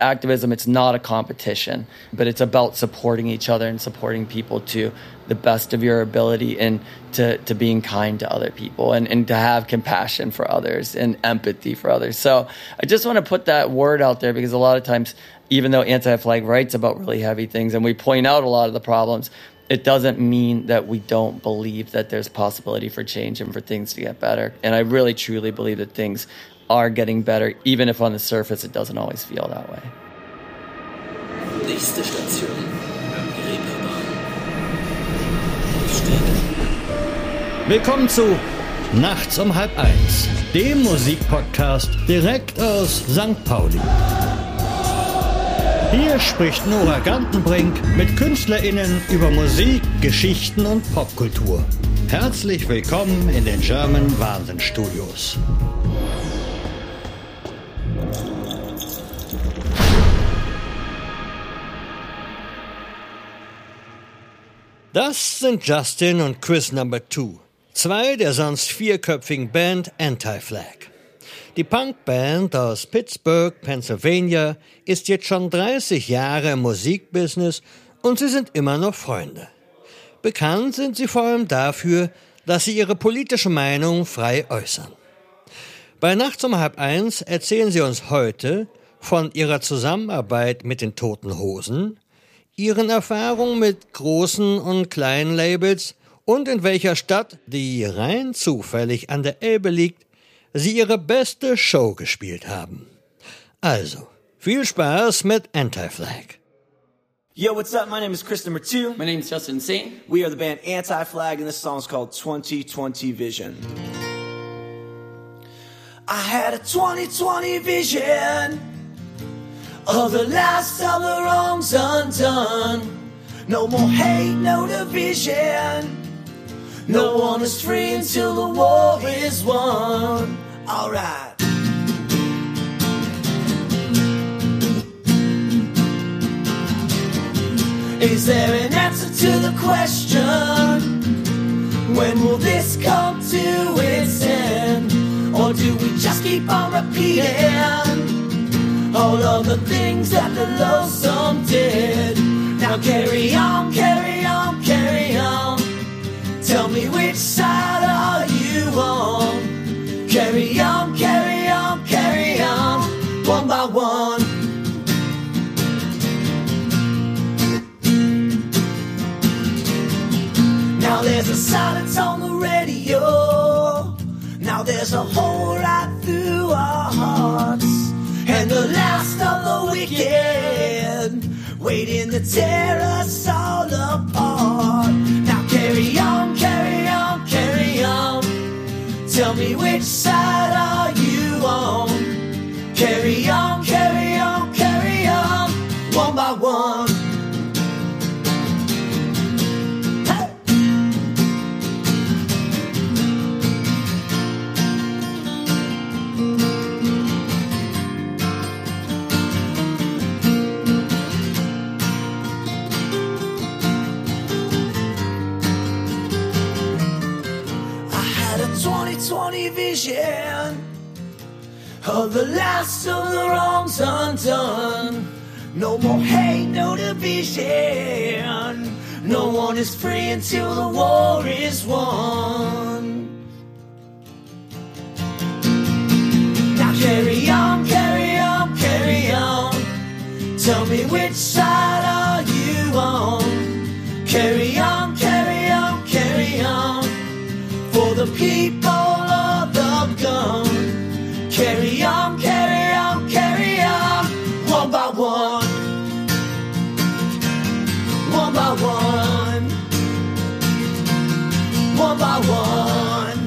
activism it's not a competition but it's about supporting each other and supporting people to the best of your ability and to, to being kind to other people and, and to have compassion for others and empathy for others. So i just want to put that word out there because a lot of times even though anti-flag writes about really heavy things and we point out a lot of the problems it doesn't mean that we don't believe that there's possibility for change and for things to get better. And i really truly believe that things are getting better, even if on the surface it doesn't always feel that way. Nächste Station, Reeperbahn. Willkommen zu Nachts um halb eins, dem Musikpodcast direkt aus St. Pauli. Hier spricht Nora Gantenbrink mit KünstlerInnen über Musik, Geschichten und Popkultur. Herzlich willkommen in den German Wahnsinn Studios. Das sind Justin und Chris Number Two, zwei der sonst vierköpfigen Band Anti-Flag. Die Punkband aus Pittsburgh, Pennsylvania, ist jetzt schon 30 Jahre im Musikbusiness und sie sind immer noch Freunde. Bekannt sind sie vor allem dafür, dass sie ihre politische Meinung frei äußern. Bei Nachts um halb eins erzählen sie uns heute von ihrer Zusammenarbeit mit den Toten Hosen, ihren Erfahrungen mit großen und kleinen Labels und in welcher Stadt, die rein zufällig an der Elbe liegt, sie ihre beste Show gespielt haben. Also, viel Spaß mit Anti-Flag. Yo, what's up? My name is Chris number two. My name is Justin Saint. We are the band Anti-Flag, and this song is called 2020 Vision. I had a 2020 vision of the last of the wrongs undone. No more hate, no division. No one is free until the war is won. Alright. Is there an answer to the question? When will this come to its end? Or do we just keep on repeating? all of the things that the lonesome did. Now carry on, carry on, carry on. Tell me which side are you on? Carry on, carry on, carry on, one by one. Now there's a silence there's a hole right through our hearts and the last of the wicked, waiting to tear us all apart. Now carry on, carry on, carry on. Tell me which side the last of the wrongs undone. No more hate, no division. No one is free until the war is won. Now carry on, carry on, carry on. Tell me which side are you on? Carry on, carry on, carry on. For the people Carry on, carry on, carry on, one by one. One by one. One by one.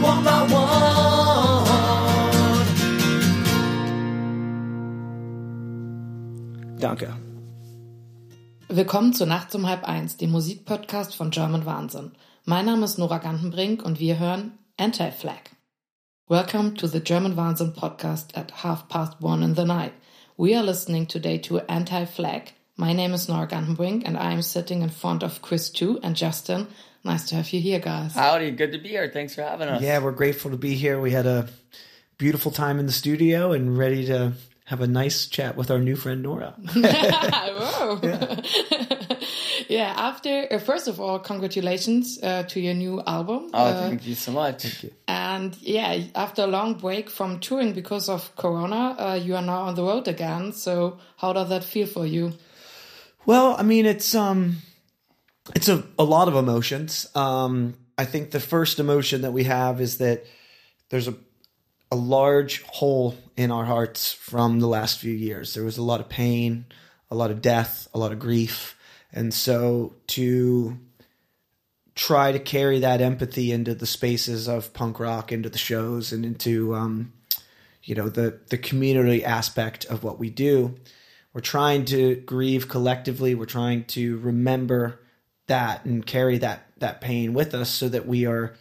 One by one. Danke. Willkommen zu Nacht um halb eins, dem Musikpodcast von German Wahnsinn. Mein Name ist Nora Gantenbrink und wir hören Anti-Flag. Welcome to the German Wahnsinn podcast at half past one in the night. We are listening today to Anti Flag. My name is Nora Gantenbrink and I am sitting in front of Chris too and Justin. Nice to have you here, guys. Howdy, good to be here. Thanks for having us. Yeah, we're grateful to be here. We had a beautiful time in the studio and ready to have a nice chat with our new friend Nora. Whoa. Yeah. After uh, first of all, congratulations uh, to your new album. Oh, Uh, thank you so much. Thank you. and yeah, after a long break from touring because of Corona, uh, you are now on the road again. So how does that feel for you? Well, I mean, it's um, it's a, a lot of emotions. Um, I think the first emotion that we have is that there's a a large hole in our hearts from the last few years. There was a lot of pain, a lot of death, a lot of grief, and so to try to carry that empathy into the spaces of punk rock, into the shows, and into um, you know the the community aspect of what we do. We're trying to grieve collectively. We're trying to remember that and carry that that pain with us, so that we are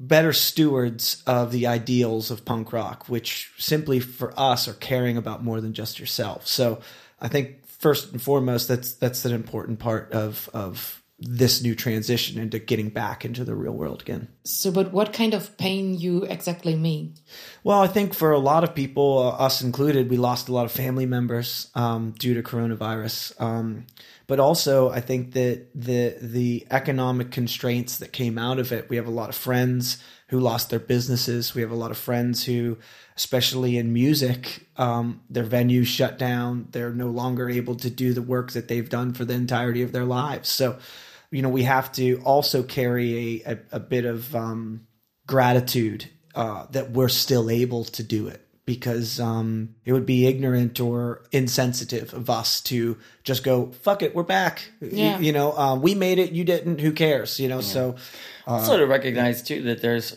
better stewards of the ideals of punk rock, which simply for us are caring about more than just yourself. So I think first and foremost, that's that's an important part of of this new transition into getting back into the real world again. So, but what kind of pain you exactly mean? Well, I think for a lot of people, uh, us included, we lost a lot of family members um, due to coronavirus. Um, but also, I think that the the economic constraints that came out of it. We have a lot of friends who lost their businesses. We have a lot of friends who, especially in music, um, their venues shut down. They're no longer able to do the work that they've done for the entirety of their lives. So, you know, we have to also carry a, a, a bit of um, gratitude uh, that we're still able to do it because um, it would be ignorant or insensitive of us to just go fuck it we're back Yeah. you, know uh, we made it you didn't who cares you know so also to recognize too that there's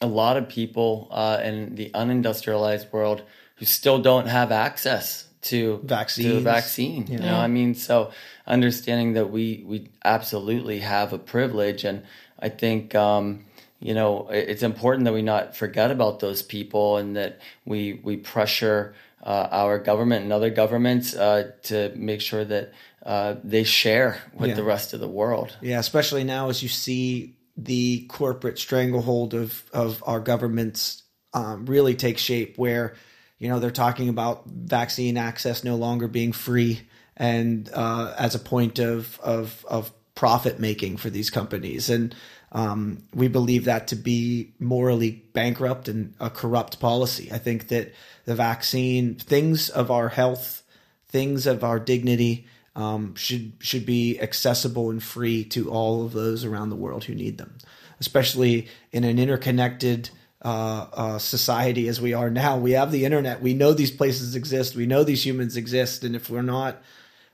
a lot of people uh, in the unindustrialized world who still don't have access to Vaccines. to a vaccine. You know, I mean, so understanding that we we absolutely have a privilege, and I think. Um, you know, it's important that we not forget about those people, and that we we pressure uh, our government and other governments uh, to make sure that uh, they share with Yeah. the rest of the world. Yeah, especially now as you see the corporate stranglehold of of our governments um, really take shape, where you know they're talking about vaccine access no longer being free, and uh, as a point of of of profit making for these companies, and um, we believe that to be morally bankrupt and a corrupt policy. I think that the vaccine, things of our health, things of our dignity um, should should be accessible and free to all of those around the world who need them, especially in an interconnected uh, uh, society as we are now. We have the internet. We know these places exist. We know these humans exist, and if we're not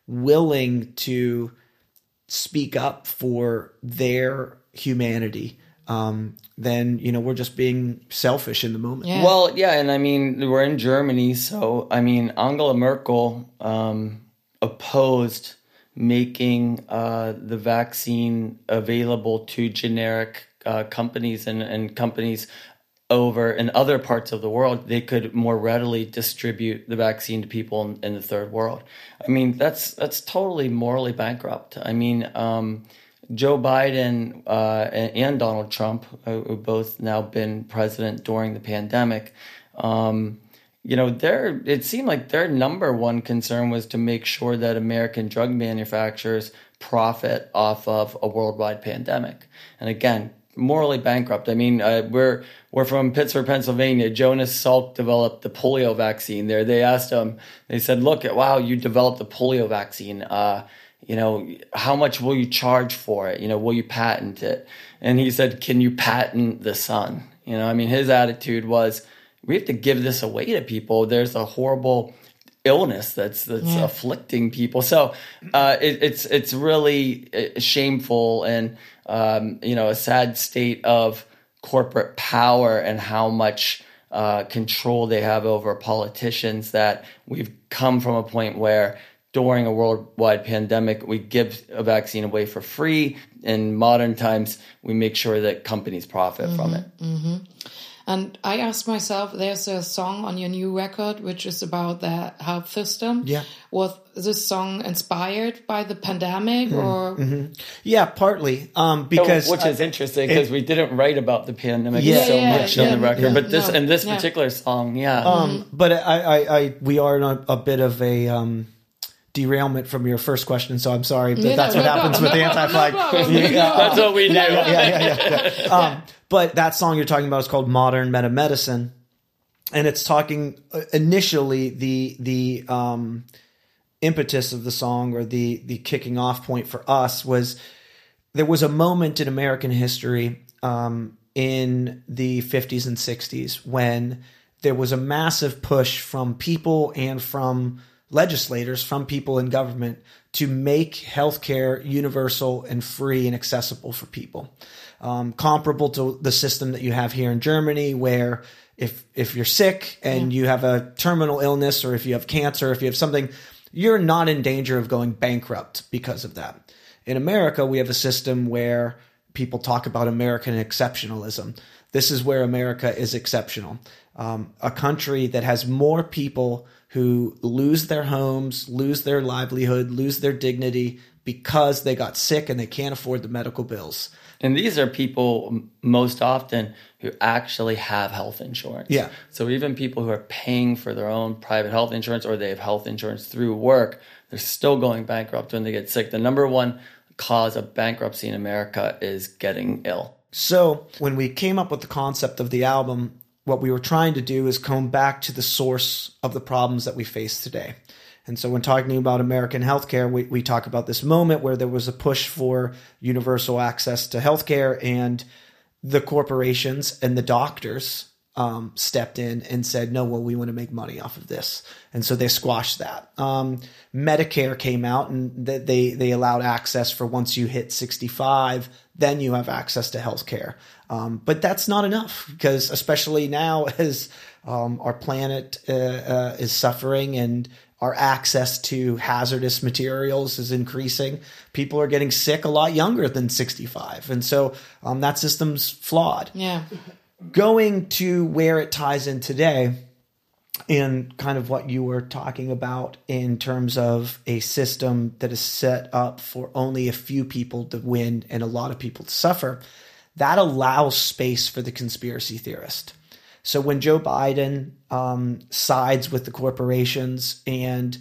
willing to speak up for their humanity, um, then you know we're just being selfish in the moment. Yeah. Well, yeah, and I mean we're in Germany, so I mean Angela Merkel um, opposed making uh, the vaccine available to generic uh, companies and, and companies over in other parts of the world. They could more readily distribute the vaccine to people in, in the third world. I mean that's that's totally morally bankrupt. I mean. Um, Joe Biden uh, and, Donald Trump, uh, who both now been president during the pandemic, um, you know, their it seemed like their number one concern was to make sure that American drug manufacturers profit off of a worldwide pandemic. And again, morally bankrupt. I mean, uh, we're we're from Pittsburgh, Pennsylvania. Jonas Salk developed the polio vaccine there. They asked him, they said, "Look, wow, you developed the polio vaccine. Uh, you know, how much will you charge for it? You know, will you patent it?" And he said, "Can you patent the sun?" You know, I mean, his attitude was, "We have to give this away to people. There's a horrible." illness that's that's Yeah. afflicting people so uh, it, it's it's really uh, shameful and um, you know a sad state of corporate power and how much uh, control they have over politicians that we've come from a point where during a worldwide pandemic we give a vaccine away for free in modern times we make sure that companies profit from it And I asked myself, there's a song on your new record which is about the health system. Yeah. Was this song inspired by the pandemic Hmm. or? Yeah, partly um, because which is I- interesting because we didn't write about the pandemic Yeah. so Yeah, much yeah, on the yeah. record, but this No, and this yeah. particular song, yeah, Um, but I, I, I, we are in a, a bit of a um, derailment from your first question, so I'm sorry, but Yeah, that's no, what no happens problem, with the no problem, anti-flag. no problem. Yeah, that's what we do. yeah, yeah, yeah, yeah. Um, but that song you're talking about is called "Modern Meta Medicine," and it's talking uh, initially the the um, impetus of the song or the the kicking off point for us was there was a moment in American history um, in the 50s and 60s when there was a massive push from people and from legislators, from people in government, to make healthcare universal and free and accessible for people. Um, comparable to the system that you have here in Germany, where if if you're sick and you have a terminal illness, or if you have cancer, if you have something, you're not in danger of going bankrupt because of that. In America, we have a system where people talk about American exceptionalism. This is where America is exceptional. Um, a country that has more people who lose their homes, lose their livelihood, lose their dignity because they got sick and they can't afford the medical bills. And these are people most often who actually have health insurance. Yeah. So even people who are paying for their own private health insurance or they have health insurance through work, they're still going bankrupt when they get sick. The number one cause of bankruptcy in America is getting ill. So when we came up with the concept of the album, what we were trying to do is come back to the source of the problems that we face today. And so when talking about American healthcare, we, we talk about this moment where there was a push for universal access to healthcare and the corporations and the doctors um, stepped in and said, no, well, we want to make money off of this. And so they squashed that. Um, Medicare came out and they, they allowed access for once you hit 65, then you have access to healthcare. Um, but that's not enough because especially now as um, our planet uh, uh, is suffering and our access to hazardous materials is increasing. People are getting sick a lot younger than 65. And so um, that system's flawed Yeah. going to where it ties in today and kind of what you were talking about in terms of a system that is set up for only a few people to win and a lot of people to suffer, that allows space for the conspiracy theorist. So when Joe Biden um, sides with the corporations and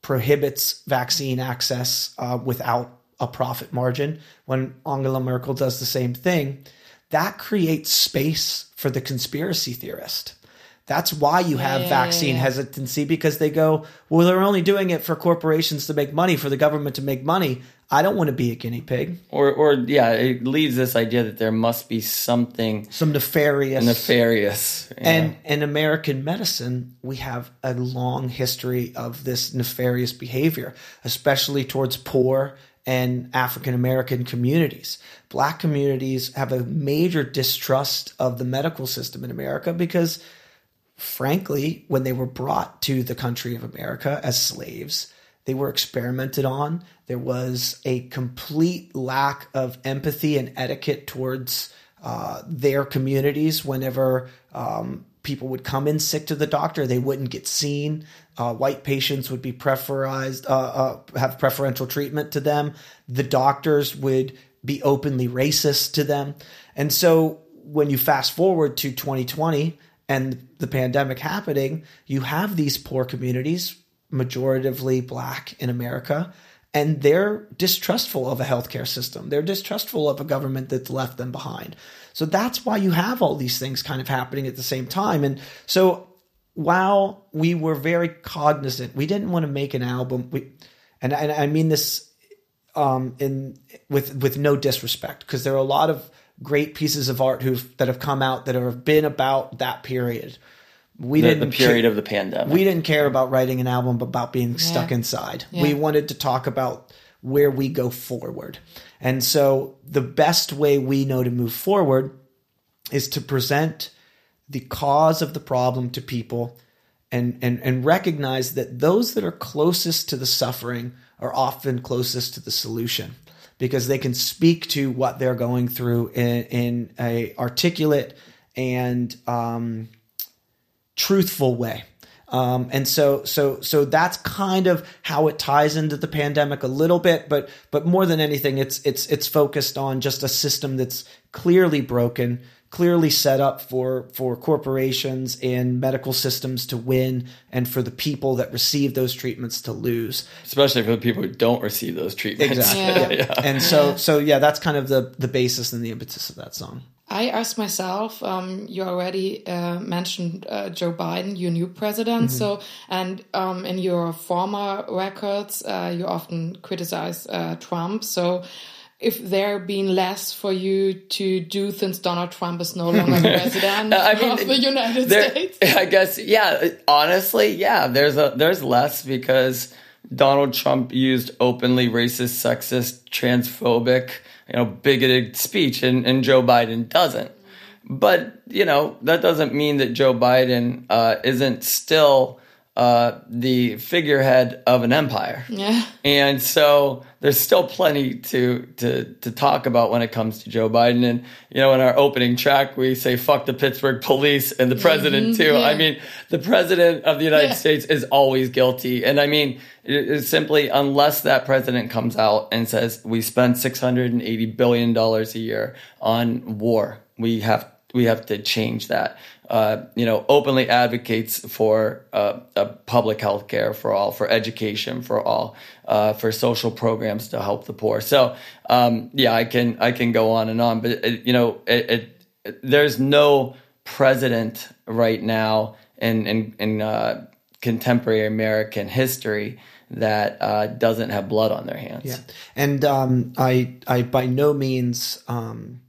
prohibits vaccine access uh, without a profit margin, when Angela Merkel does the same thing, that creates space for the conspiracy theorist. That's why you have yeah, vaccine yeah. hesitancy because they go, well, they're only doing it for corporations to make money, for the government to make money. I don't want to be a guinea pig. Or, or yeah, it leaves this idea that there must be something Some nefarious. nefarious. And know. in American medicine, we have a long history of this nefarious behavior, especially towards poor and African American communities. Black communities have a major distrust of the medical system in America because, frankly, when they were brought to the country of America as slaves, they were experimented on. There was a complete lack of empathy and etiquette towards uh, their communities whenever um, people would come in sick to the doctor they wouldn't get seen. Uh, white patients would be preferized uh, uh, have preferential treatment to them. The doctors would be openly racist to them. And so when you fast forward to 2020 and the pandemic happening you have these poor communities majoritively black in america and they're distrustful of a healthcare system. They're distrustful of a government that's left them behind. So that's why you have all these things kind of happening at the same time. And so while we were very cognizant, we didn't want to make an album. We, and, and I mean this um, in with with no disrespect, because there are a lot of great pieces of art who that have come out that have been about that period. We the, didn't the period ca- of the pandemic. we didn't care about writing an album about being stuck Yeah. inside. Yeah. We wanted to talk about where we go forward. And so the best way we know to move forward is to present the cause of the problem to people and, and, and recognize that those that are closest to the suffering are often closest to the solution because they can speak to what they're going through in, in a articulate and um, truthful way. Um, and so, so, so that's kind of how it ties into the pandemic a little bit, but, but more than anything, it's, it's, it's focused on just a system that's clearly broken, clearly set up for, for corporations and medical systems to win and for the people that receive those treatments to lose. Especially for the people who don't receive those treatments. Exactly. Yeah. And so, so yeah, that's kind of the, the basis and the impetus of that song. I asked myself, um, you already uh, mentioned uh, Joe Biden, your new president. So, and um, in your former records, uh, you often criticize uh, Trump. So, if there been less for you to do since Donald Trump is no longer president I mean, of the United there- States? I guess, yeah. Honestly, yeah. There's a there's less because Donald Trump used openly racist, sexist, transphobic, you know, bigoted speech, and, and Joe Biden doesn't. But you know that doesn't mean that Joe Biden uh, isn't still uh, the figurehead of an empire. Yeah. And so there's still plenty to to to talk about when it comes to Joe Biden. And you know, in our opening track, we say "fuck the Pittsburgh police" and the president too. I mean, the president of the United Yeah. States is always guilty. And I mean, it, it's simply unless that president comes out and says we spend 680 billion dollars a year on war, we have we have to change that. Uh, you know, openly advocates for uh, uh, public health care for all, for education for all, uh, for social programs to help the poor. So, um, yeah, I can I can go on and on, but it, you know, it, it, there's no president right now in in, in uh, contemporary American history that uh, doesn't have blood on their hands. Yeah, and um, I I by no means um,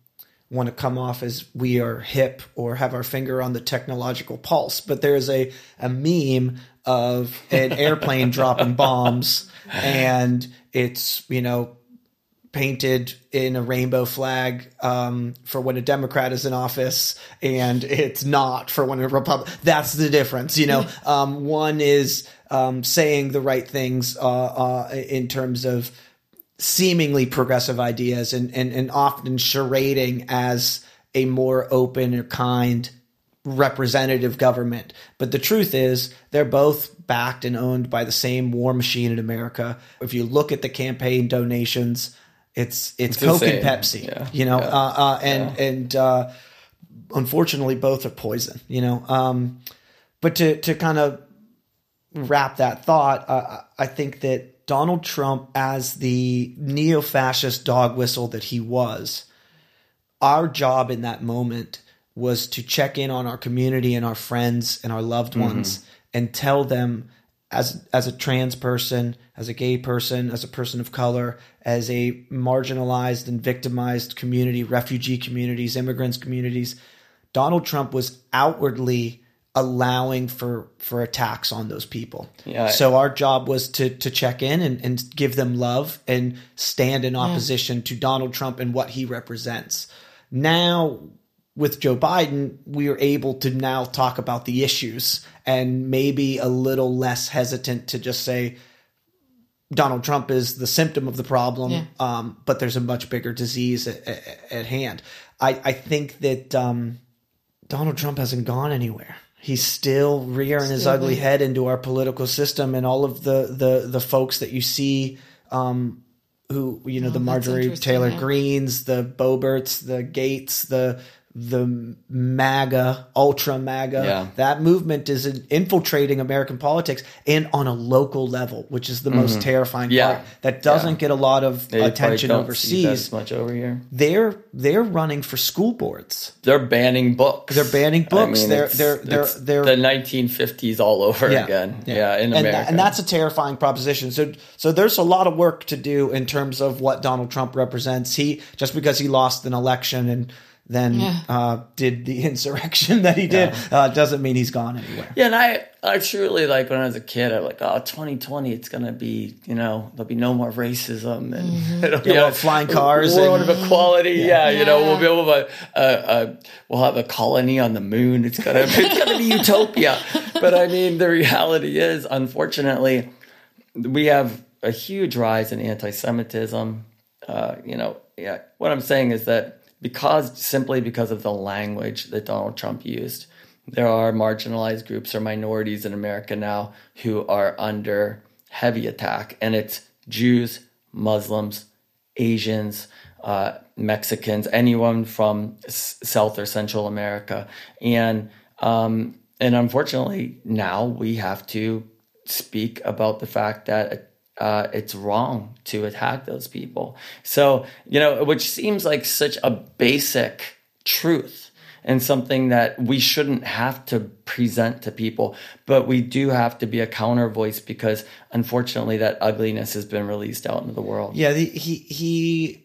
want to come off as we are hip or have our finger on the technological pulse, but there is a a meme of an airplane dropping bombs, and it's you know painted in a rainbow flag um, for when a Democrat is in office, and it's not for when a Republic. That's the difference, you know. Um, one is um, saying the right things uh, uh, in terms of seemingly progressive ideas, and, and and often charading as a more open or kind representative government. But the truth is, they're both backed and owned by the same war machine in America. If you look at the campaign donations, it's it's, the Coke and Pepsi, Yeah. you know, Yeah. uh, uh, and and uh, unfortunately, both are poison, you know. Um, but to to kind of wrap that thought, uh, I think that Donald Trump, as the neo-fascist dog whistle that he was, our job in that moment was to check in on our community and our friends and our loved mm-hmm. ones and tell them as as a trans person, as a gay person, as a person of color, as a marginalized and victimized community, refugee communities, immigrants communities, Donald Trump was outwardly allowing for for attacks on those people. Yeah. So our job was to to check in and, and give them love and stand in opposition to Donald Trump and what he represents. Now with Joe Biden, we are able to now talk about the issues and maybe a little less hesitant to just say Donald Trump is the symptom of the problem, Yeah. um, but there's a much bigger disease at, at, at hand. I, I think that um, Donald Trump hasn't gone anywhere. He's still rearing his ugly head into our political system, and all of the the the folks that you see, um, who you know, the Oh, that's Marjorie Taylor yeah. Greens, the Boeberts, the Gaetz, the the MAGA, ultra MAGA. Yeah. That movement is infiltrating American politics and on a local level, which is the most terrifying Mm-hmm. Yeah. part. That doesn't Yeah. get a lot of They attention don't see that overseas. much over here. They're they're running for school boards. They're banning books. They're banning books. They're- it's- they're- they're- it's they're- the 1950s all over again. Yeah, in and, America. that- and that's a terrifying proposition. So, so there's a lot of work to do in terms of what Donald Trump represents. He just because he lost an election and then Yeah. uh, did the insurrection that he did uh, doesn't mean he's gone anywhere. Yeah, and I, I truly like when I was a kid, I'm like, oh, 2020, it's gonna be, you know, there'll be no more racism and Mm-hmm. it'll be Yeah, we'll a have flying cars world and- of equality. Yeah, you know, we'll be able to, uh, uh, we'll have a colony on the moon. It's gonna, it's gonna be utopia. But I mean, the reality is, unfortunately, we have a huge rise in anti-Semitism. Uh, you know, yeah. What I'm saying is that because simply because of the language that Donald Trump used. There are marginalized groups or minorities in America now who are under heavy attack, and it's Jews, Muslims, Asians, uh, Mexicans, anyone from S- South or Central America, and um, and unfortunately now we have to speak about the fact that uh, it's wrong to attack those people. So you know, which seems like such a basic truth and something that we shouldn't have to present to people, but we do have to be a counter voice because unfortunately that ugliness has been released out into the world. Yeah, the, he he,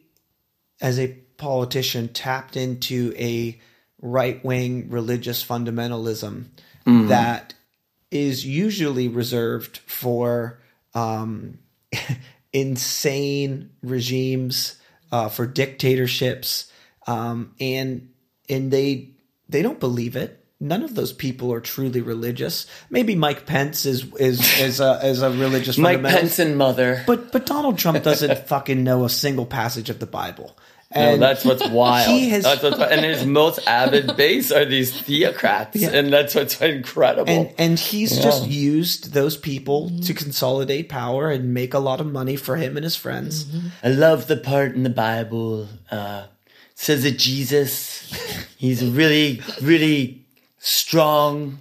as a politician, tapped into a right wing religious fundamentalism that is usually reserved for um, insane regimes, uh, for dictatorships, um, and and they they don't believe it. None of those people are truly religious. Maybe Mike Pence is is is a, is a religious Mike. Pence and mother. But but Donald Trump doesn't fucking know a single passage of the Bible. No, that's what's wild. He has- that's what's, and his most avid base are these theocrats, Yeah. and that's what's incredible. and and he's Yeah. just used those people to consolidate power and make a lot of money for him and his friends. I love the part in the Bible uh, says that Jesus, he's really, really strong,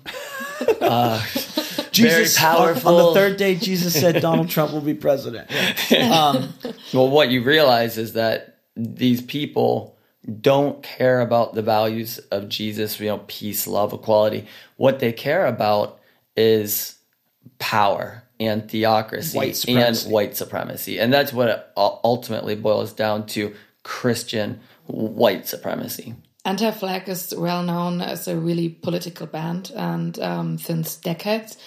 uh, Jesus very on- powerful. On, the third day, Jesus said Donald Trump will be president. Um, Well, what you realize is that these people don't care about the values of Jesus, you know, peace, love, equality. What they care about is power and theocracy White and white supremacy. And that's what it ultimately boils down to Christian white supremacy. Anti Flag is well known as a really political band and um, since decades.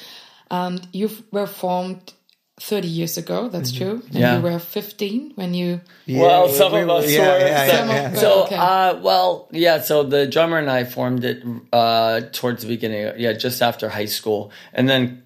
And you were formed 30 years ago, that's true. And Yeah. you were 15 when you. well, we- some we- of us yeah, were. yeah, so, yeah, yeah. so, Okay. uh, well, yeah. So the drummer and I formed it uh, towards the beginning, yeah, just after high school, and then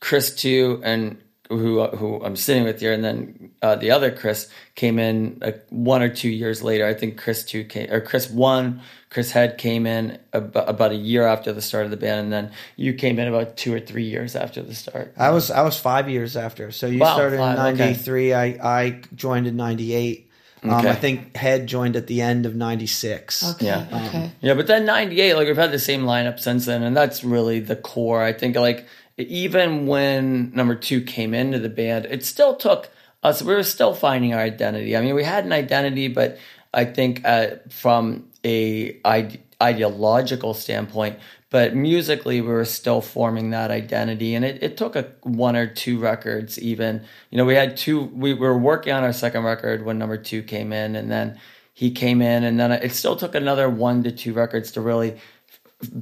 Chris too, and who who I'm sitting with here, and then uh, the other Chris came in like one or two years later. I think Chris two came, or Chris one, Chris Head came in about, about a year after the start of the band, and then you came in about two or three years after the start. I was I was five years after. So you Wow, started five, in okay. '93. I I joined in '98. Um, Okay. I think Head joined at the end of '96. Okay, Yeah. okay. Yeah, but then 98, like we've had the same lineup since then, and that's really the core. I think, like, even when number two came into the band, it still took us, we were still finding our identity. I mean, we had an identity, but I think uh, from a ide- ideological standpoint, but musically, we were still forming that identity. And it, it took a one or two records, even. You know, we had two, we were working on our second record when number two came in, and then he came in, and then it still took another one to two records to really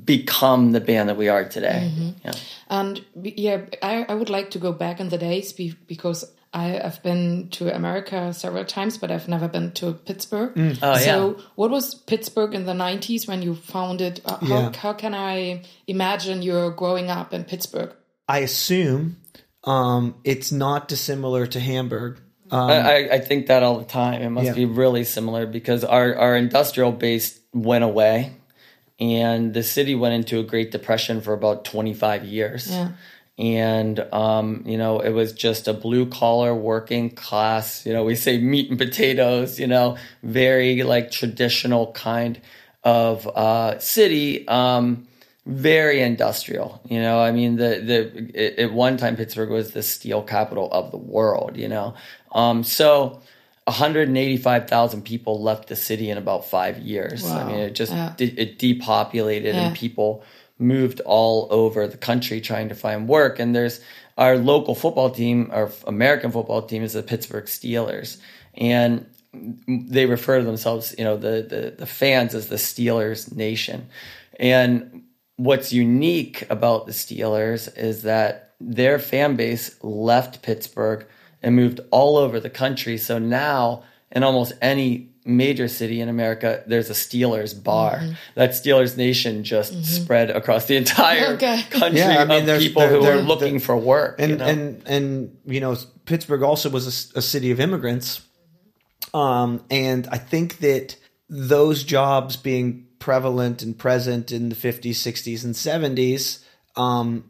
become the band that we are today. Mm-hmm. Yeah. And yeah, I, I would like to go back in the days be, because I have been to America several times, but I've never been to Pittsburgh. Oh, so, yeah. what was Pittsburgh in the 90s when you founded? Uh, how, Yeah. how can I imagine you're growing up in Pittsburgh? I assume um, it's not dissimilar to Hamburg. Um, I, I- I think that all the time. It must Yeah. be really similar because our, our industrial base went away and the city went into a Great Depression for about 25 years. Yeah. And, um, you know, it was just a blue collar working class, you know, we say meat and potatoes, you know, very like traditional kind of uh, city. Um, very industrial. You know, I mean, the the at one time Pittsburgh was the steel capital of the world. You know, um, so 185,000 people left the city in about five years. I mean, it just Yeah. it depopulated Yeah. and people moved all over the country trying to find work. And there's our local football team, our American football team, is the Pittsburgh Steelers, and they refer to themselves, you know, the the, the fans as the Steelers Nation. And what's unique about the Steelers is that their fan base left Pittsburgh and moved all over the country. So now, in almost any major city in America, there's a Steelers bar. That Steelers Nation just spread across the entire Okay. country Yeah, I mean, of there's- people there- who there- are looking there- for work. and you know? and and you know Pittsburgh also was a city of immigrants, um, and I think that those jobs being prevalent and present in the 50s, 60s, and 70s um,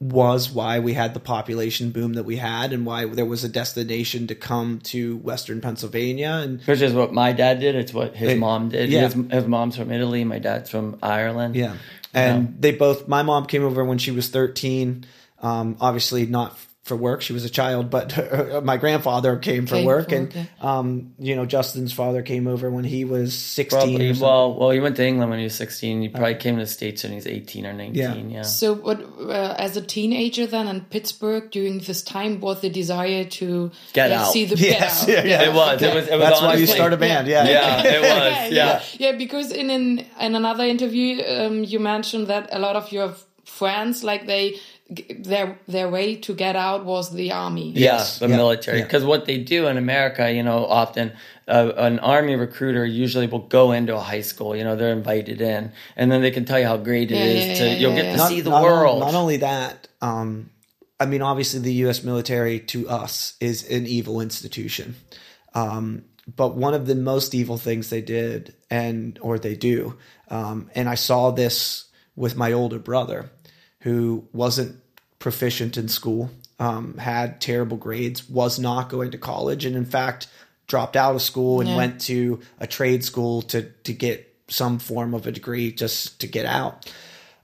was why we had the population boom that we had and why there was a destination to come to Western Pennsylvania. And Which is what my dad did. It's what his mom did. yeah. His, his mom's from Italy. My dad's from Ireland. Yeah. And they both, my mom came over when she was 13. Um, obviously not for work. She was a child, but my grandfather came for Came work. for and, work, um, you know, Justin's father came over when he was 16. Probably, well, well, he went to England when he was 16. He probably came to the States when he was 18 or 19. Yeah. Yeah. So, what uh, as a teenager then in Pittsburgh during this time was the desire to Get yeah, out. see the Yes, get out. yeah, yeah. It was. It was. It was That's why you start a band. Yeah. Yeah, it was. Okay, Yeah. yeah, Because in an, in another interview, um, you mentioned that a lot of your friends, like they, their their way to get out was the army. Yes, Yeah, the yeah, military. yeah. Because what they do in America, you know, often uh, an army recruiter usually will go into a high school. You know, they're invited in, and then they can tell you how great it Yeah, is yeah, to. yeah, you'll yeah, get yeah. to Not- see the not world. Only, not only that, um, I mean, obviously, the U.S. military to us is an evil institution. Um, but one of the most evil things they did, and or they do, um, and I saw this with my older brother, who wasn't proficient in school, um, had terrible grades, was not going to college, and in fact dropped out of school and Yeah. went to a trade school to to get some form of a degree just to get out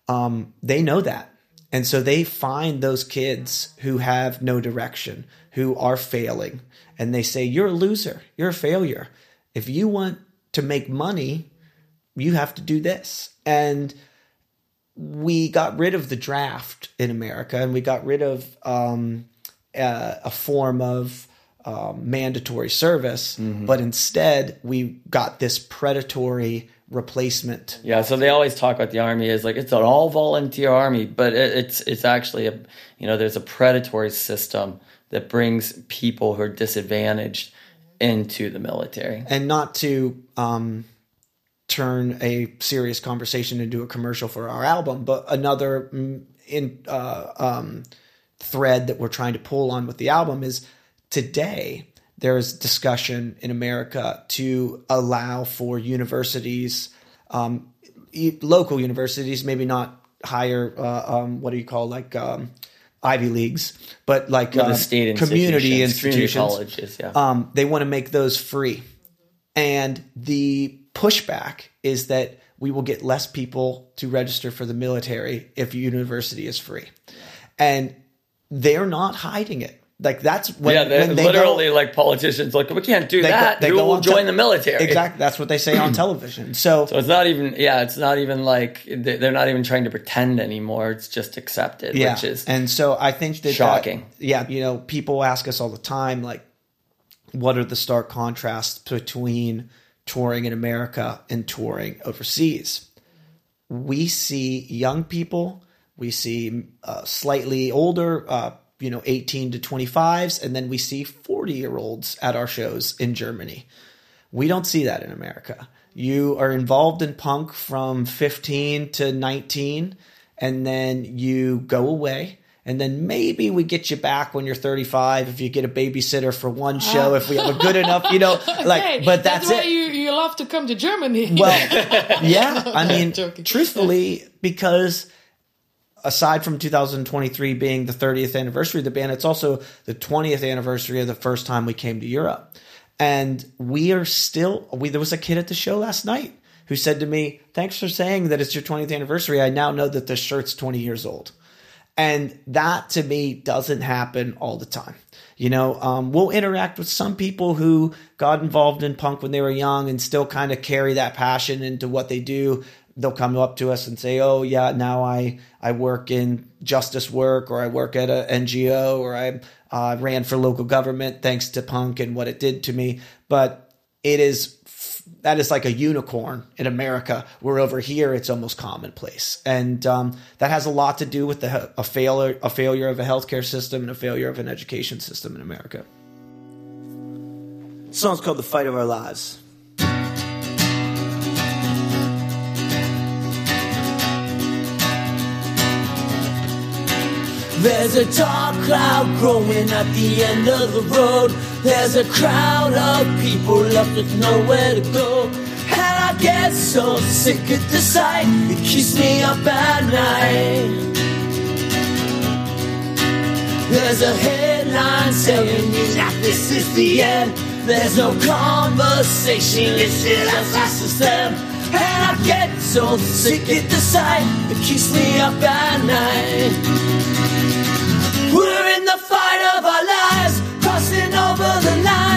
um, they know that. And so they find those kids who have no direction, who are failing, and they say, You're a loser. You're a failure. If you want to make money, you have to do this. And we got rid of the draft in America and we got rid of um, uh, a form of um, mandatory service, but instead we got this predatory replacement Yeah, so they always talk about the army as like it's an all volunteer army, but it, it's it's actually a you know there's a predatory system that brings people who are disadvantaged into the military. and not to um, turn a serious conversation into a commercial for our album, but another mm, in uh, um, thread that we're trying to pull on with the album is today there's discussion in America to allow for universities, um, e- local universities, maybe not higher, uh, um, what do you call like um, Ivy leagues, but like Well, uh, the state community institutions, institutions, community colleges, yeah. um, they want to make those free. And the pushback is that we will get less people to register for the military if university is free. And they're not hiding it. Like that's when, yeah, they're when they literally go, like politicians like we can't do they go- that. they go will on te- join the military? Exactly. That's what they say on television. So, So it's not even yeah, it's not even like they- they're not even trying to pretend anymore. It's just accepted, yeah. which is and so I think that that- shocking. yeah. You know, people ask us all the time, like, what are the stark contrasts between touring in America and touring overseas? We see young people, we see uh, slightly older, uh, you know, 18 to 25s, and then we see 40 year olds at our shows in Germany. We don't see that in America. You are involved in punk from 15 to 19, and then you go away. And then maybe we get you back when you're 35 if you get a babysitter for one show, if we have a good enough, you know, like, Okay, but that's, why it. you love to come to Germany. Well, yeah. I mean, truthfully, because aside from 2023 being the 30th anniversary of the band, it's also the 20th anniversary of the first time we came to Europe. And we are still, we, there was a kid at the show last night who said to me, Thanks for saying that it's your 20th anniversary. I now know that the shirt's 20 years old. And that to me doesn't happen all the time. You know, um, we'll interact with some people who got involved in punk when they were young and still kind of carry that passion into what they do. They'll come up to us and say, "Oh, yeah, now I I work in justice work, or I work at a NGO, or I uh, ran for local government thanks to punk and what it did to me." But it is that is like a unicorn in America, where over here it's almost commonplace, and um, that has a lot to do with the a failure a failure of a healthcare system and a failure of an education system in America. Song's called "The Fight of Our Lives." There's a dark cloud growing at the end of the road. There's a crowd of people left with nowhere to go. And I get so sick at the sight, it keeps me up at night. There's a headline saying that this is the end. There's no conversation, it's just us as them. And I get so sick at the sight, it keeps me up at night. We're in the fight of our lives, crossing over the lines.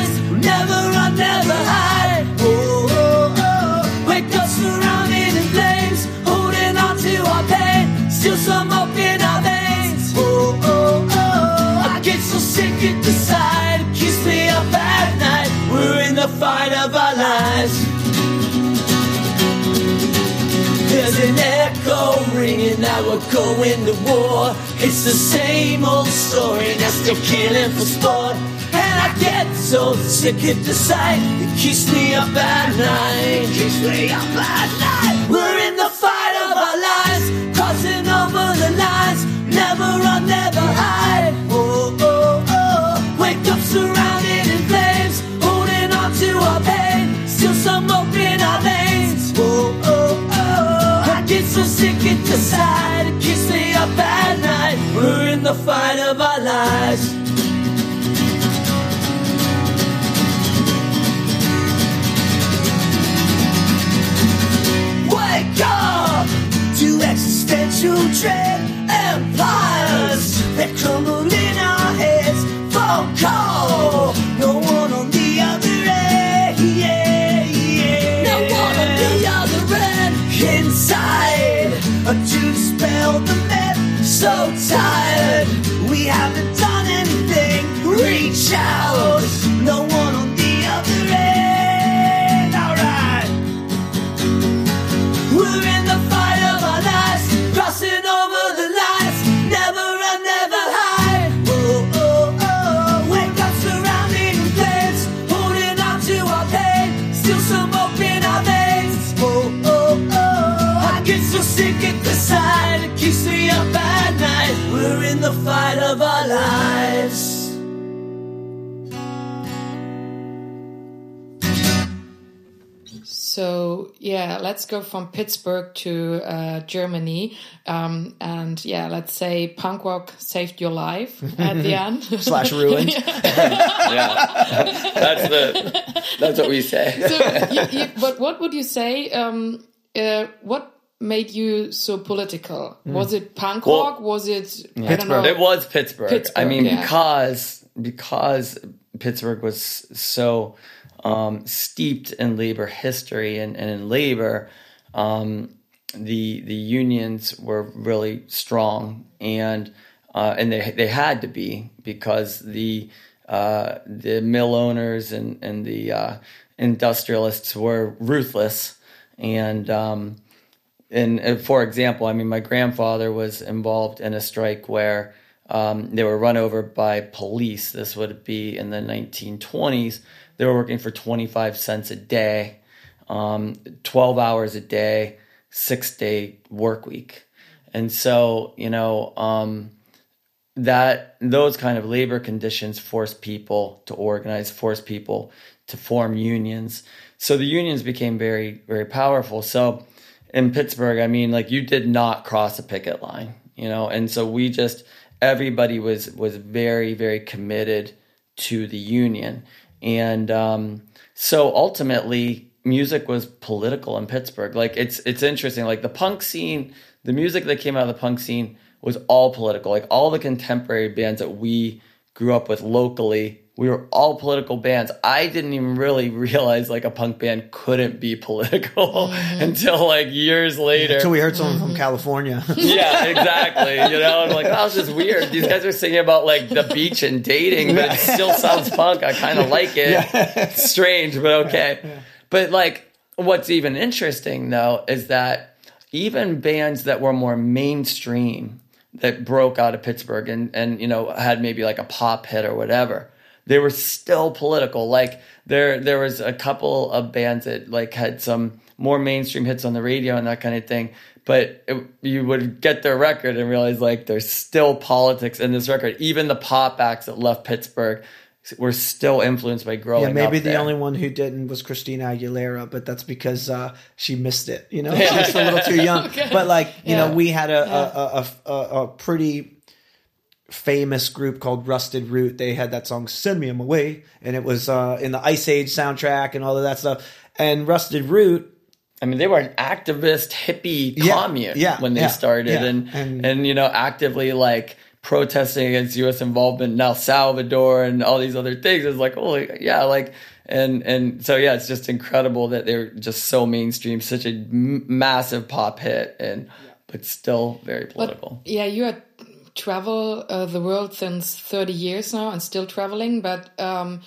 Echo ringing that we're going to war. It's the same old story, now still killing for sport. And I get so sick at the sight, it keeps me up at night. Keeps me up at night. So sick the sight, it keeps me up at night. We're in the fight of our lives. Wake up to existential dread. Empires that crumble Uh, to dispel the myth. So tired, we haven't done anything. Reach out. So yeah, let's go from Pittsburgh to uh, Germany, um, and yeah, let's say punk rock saved your life at the end. Slash ruined. yeah, that's the that's what we say. so, you, you, but what would you say? Um, uh, what made you so political? Was it punk Well, rock? Was it I don't know? It was Pittsburgh. Pittsburgh, I mean, yeah. because because Pittsburgh was so um, steeped in labor history and, and in labor, um, the the unions were really strong and uh, and they they had to be because the uh, the mill owners and and the uh, industrialists were ruthless and. Um, and, and for example, I mean, my grandfather was involved in a strike where um, they were run over by police. This would be in the 1920s. They were working for 25 cents a day, um, 12 hours a day, six day work week. And so, you know, um, that those kind of labor conditions force people to organize, force people to form unions. So the unions became very, very powerful. So in Pittsburgh, I mean, like you did not cross a picket line, you know, and so we just everybody was was very, very committed to the union, and um, so ultimately, music was political in Pittsburgh. Like it's it's interesting, like the punk scene, the music that came out of the punk scene was all political. Like all the contemporary bands that we grew up with locally we were all political bands. I didn't even really realize like a punk band couldn't be political mm-hmm. until like years later. Until we heard someone from mm-hmm. California. yeah, exactly. You know, I'm like, oh, this is weird. These guys are singing about like the beach and dating, but it still sounds punk. I kind of like it. It's strange, but okay. But like, what's even interesting though is that even bands that were more mainstream that broke out of Pittsburgh and and you know had maybe like a pop hit or whatever they were still political. Like there there was a couple of bands that like had some more mainstream hits on the radio and that kind of thing. But it, you would get their record and realize like there's still politics in this record. Even the pop acts that left Pittsburgh were still influenced by growing Yeah, maybe the there. only one who didn't was Christina Aguilera, but that's because uh, she missed it. You know, she was a little too young. But like, you Yeah. know, we had a, a, a, a, a pretty famous group called Rusted Root. They had that song "Send Me On My Way," and it was uh, in the Ice Age soundtrack and all of that stuff. And Rusted Root, I mean, they were an activist hippie Yeah, commune yeah, when they yeah, started, yeah. and, And- and you know actively like protesting against U.S. involvement in El Salvador and all these other things. It's like, oh yeah, like and and so yeah, it's just incredible that they're just so mainstream, such a m- massive pop hit, and but still very political. Yeah, you had travel uh, the world since 30 years now and still traveling, but um,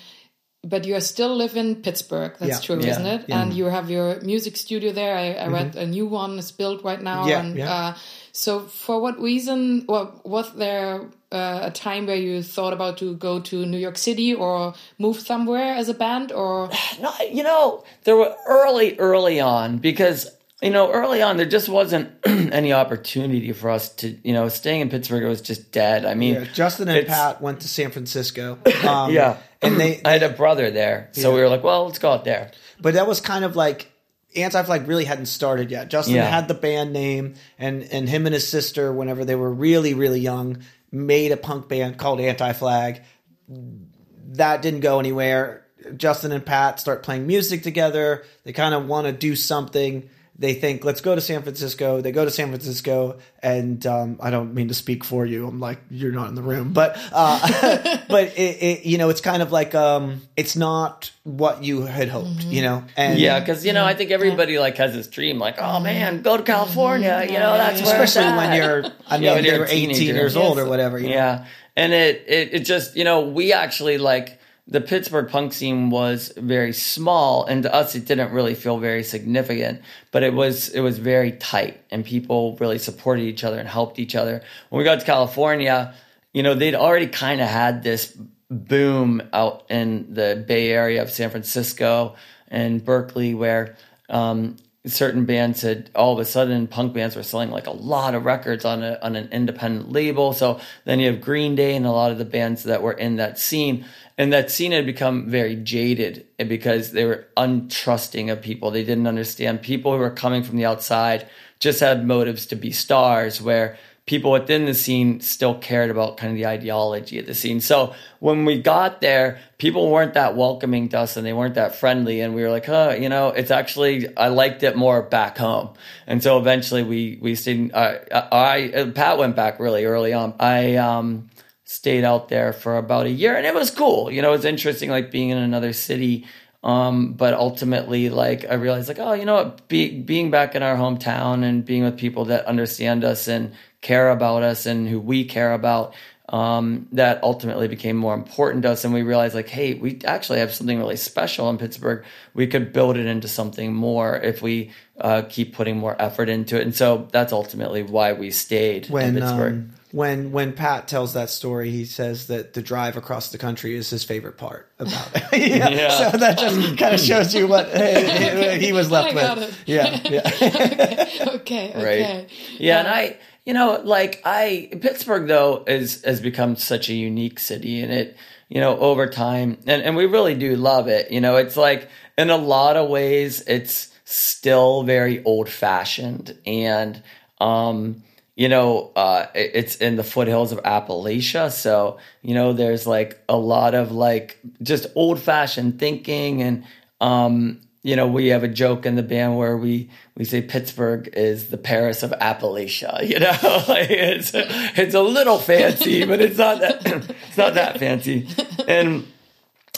but you still live in Pittsburgh. That's Yeah. true, Yeah. isn't it? And you have your music studio there. I, I read a new one is built right now. Mm-hmm. Yeah, and yeah. Uh, so, for what reason? Well, was there uh, a time where you thought about to go to New York City or move somewhere as a band, or No, you know, there were early, early on because you know, early on there just wasn't any opportunity for us to, you know, staying in Pittsburgh was just dead. I mean, yeah, Justin and Pat went to San Francisco. Um, Yeah, and they, I had a brother there, so Yeah. we were like, well, let's go out there. but that was kind of like Anti Flag really hadn't started yet. Justin Yeah. had the band name, and and him and his sister, whenever they were really really young, made a punk band called Anti Flag. That didn't go anywhere. Justin and Pat start playing music together. They kind of want to do something. They think, let's go to San Francisco. They go to San Francisco, and um, I don't mean to speak for you. I'm like, you're not in the room, but uh, but it, it, you know, it's kind of like um, it's not what you had hoped, you know. And Yeah, because you know, I think everybody like has this dream, like, oh man, go to California. You know, that's where it's especially when at. you're I mean Yeah, when they you're 18 teenager. years old or whatever you know? Yeah, and it, it it just you know we actually like the Pittsburgh punk scene was very small, and to us it didn't really feel very significant, but it was it was very tight, and people really supported each other and helped each other. When we got to California, you know they'd already kind of had this boom out in the Bay Area of San Francisco and Berkeley, where um, certain bands had all of a sudden punk bands were selling like a lot of records on a on an independent label. So then you have Green Day and a lot of the bands that were in that scene. And that scene had become very jaded because they were untrusting of people. They didn't understand. People who were coming from the outside just had motives to be stars, where people within the scene still cared about kind of the ideology of the scene. So when we got there, people weren't that welcoming to us and they weren't that friendly. And we were like, huh, you know, it's actually, I liked it more back home. And so eventually we, we stayed, uh, I, I, Pat went back really early on. I, um, stayed out there for about a year and it was cool. You know, it was interesting, like being in another city. Um, but ultimately, like I realized, like, oh, you know what, Be- being back in our hometown and being with people that understand us and care about us and who we care about, um, that ultimately became more important to us. And we realized, like, hey, we actually have something really special in Pittsburgh. We could build it into something more if we uh, keep putting more effort into it. And so that's ultimately why we stayed in Pittsburgh. um, when when Pat tells that story, he says that the drive across the country is his favorite part about it. yeah. Yeah. So that just kind of shows you what uh, he was left I got with. it. Yeah, yeah. okay, right? okay, Yeah, and I, you know, like I, Pittsburgh though is has become such a unique city, and it, you know, over time, and and we really do love it. You know, it's like in a lot of ways, it's still very old fashioned, and um. You know, uh, it's in the foothills of Appalachia. So, you know, there's like a lot of like just old fashioned thinking and, um, you know, we have a joke in the band where we we say Pittsburgh is the Paris of Appalachia. You know, like it's it's a little fancy, but it's not that it's not that fancy. And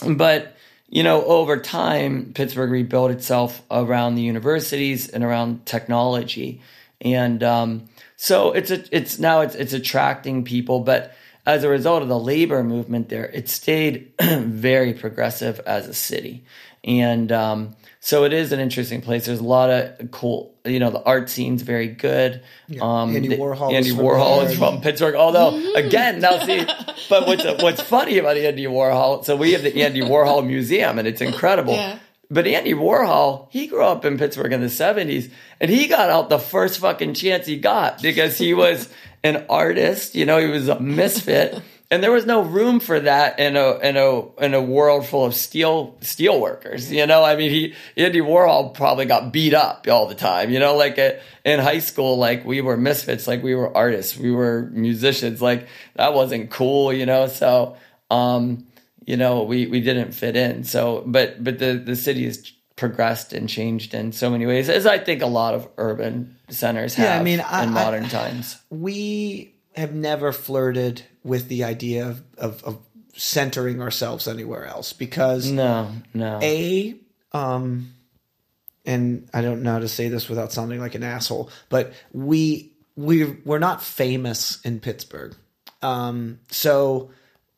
but you know, over time, Pittsburgh rebuilt itself around the universities and around technology, and um, so it's a, it's now it's it's attracting people. But as a result of the labor movement there, it stayed very progressive as a city. And um, so it is an interesting place. There's a lot of cool, you know, the art scene's very good. Um, Andy the- Warhol Andy is from Warhol there. is from Pittsburgh. Although, again, now see, but what's what's funny about the Andy Warhol? So we have the Andy Warhol Museum, and it's incredible. Yeah. But Andy Warhol, he grew up in Pittsburgh in the 70s and he got out the first fucking chance he got because he was an artist, you know, he was a misfit. And there was no room for that in a in a in a world full of steel steel workers. You know, I mean, he Andy Warhol probably got beat up all the time. You know, like uh in high school, like we were misfits, like we were artists, we were musicians. Like that wasn't cool. You know, so um, you know, we, we didn't fit in. So, but, but the, the city has progressed and changed in so many ways, as I think a lot of urban centers have Yeah, I mean, I- in I- modern times. we have never flirted with the idea of, of, of centering ourselves anywhere else because No, no. a um and I don't know how to say this without sounding like an asshole, but we we we're not famous in Pittsburgh. Um so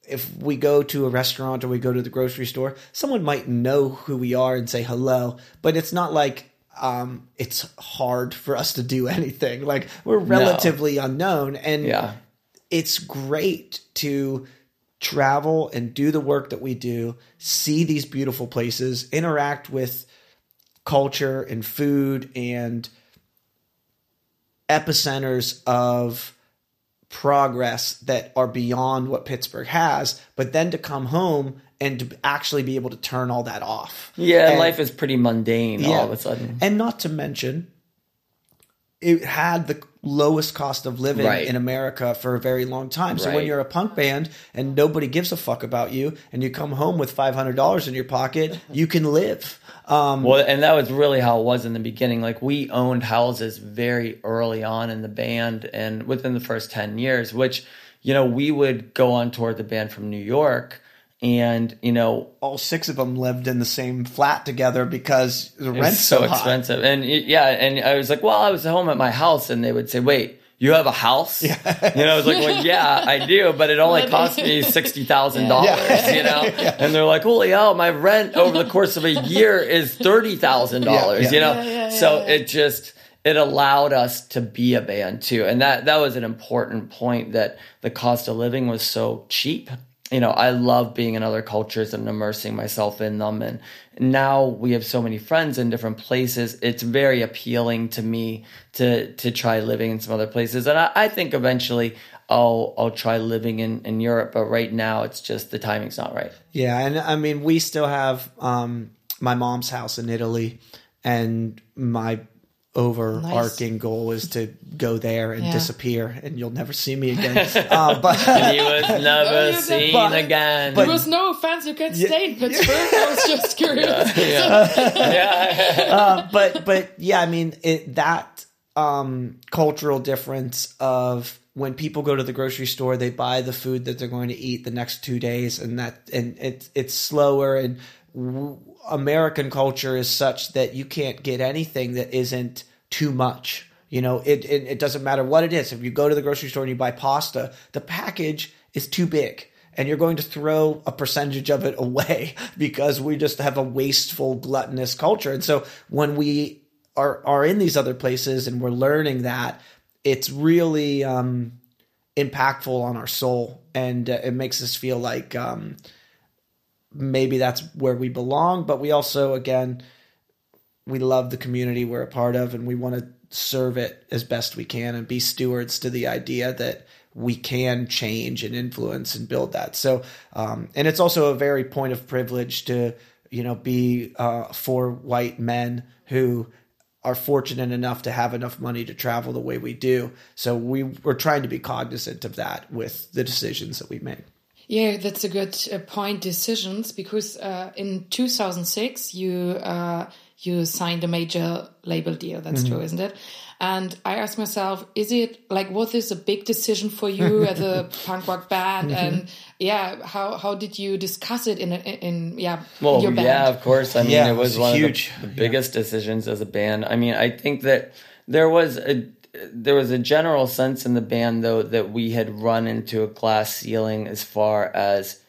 if we go to a restaurant or we go to the grocery store, someone might know who we are and say hello, but it's not like um it's hard for us to do anything. Like we're relatively unknown and yeah. it's great to travel and do the work that we do, see these beautiful places, interact with culture and food and epicenters of progress that are beyond what Pittsburgh has, but then to come home and to actually be able to turn all that off. Yeah, And- life is pretty mundane all of a sudden. and not to mention, it had the lowest cost of living Right. in America for a very long time. So when you're a punk band and nobody gives a fuck about you, and you come home with five hundred dollars in your pocket, you can live. Um, Well, and that was really how it was in the beginning. Like we owned houses very early on in the band, and within the first ten years, which you know we would go on tour with the band from New York, and you know all six of them lived in the same flat together because the It's rent's so, so, high. expensive. And yeah, and I was like, well, I was home at my house, and they would say, wait. You have a house? You know, I was like, well, yeah, I do, but it only cost me sixty thousand dollars. You know, and they're like, holy hell, my rent over the course of a year is thirty thousand dollars. Yeah, yeah. You know, Yeah, yeah, so yeah, yeah. it just it allowed us to be a band too, and that that was an important point that the cost of living was so cheap. You know, I love being in other cultures and immersing myself in them, and now we have so many friends in different places. It's very appealing to me to to try living in some other places, and I, I think eventually I'll I'll try living in in Europe. But right now, it's just the timing's not right. Yeah, and I mean, we still have um, my mom's house in Italy, and my overarching goal is to go there and Yeah. disappear, and you'll never see me again. uh, but He was never you seen but- again. There was no offense. You can stay in Pittsburgh. I was just curious. uh, but but yeah, I mean it, that um, cultural difference of when people go to the grocery store, they buy the food that they're going to eat the next two days, and that and it's it's slower and. w- American culture is such that you can't get anything that isn't too much. You know, it, it it doesn't matter what it is. If you go to the grocery store and you buy pasta, the package is too big and you're going to throw a percentage of it away because we just have a wasteful gluttonous culture and so when we are are in these other places and we're learning that it's really um impactful on our soul and uh, it makes us feel like um maybe that's where we belong but we also again we love the community we're a part of and we want to serve it as best we can and be stewards to the idea that we can change and influence and build that so um, and it's also a very point of privilege to you know be uh, for white men who are fortunate enough to have enough money to travel the way we do so we we're trying to be cognizant of that with the decisions that we make Yeah, that's a good uh, point. Decisions, because uh, in 2006 you uh, you signed a major label deal. That's mm-hmm. true, isn't it? And I asked myself, is it like was this a big decision for you as a punk rock band? Mm-hmm. And yeah, how how did you discuss it in in, in yeah Well, your band? yeah, of course. I mean, Yeah, it was it's one huge. of the, the biggest decisions as a band. I mean, I think that there was a there was a general sense in the band though that we had run into a glass ceiling as far as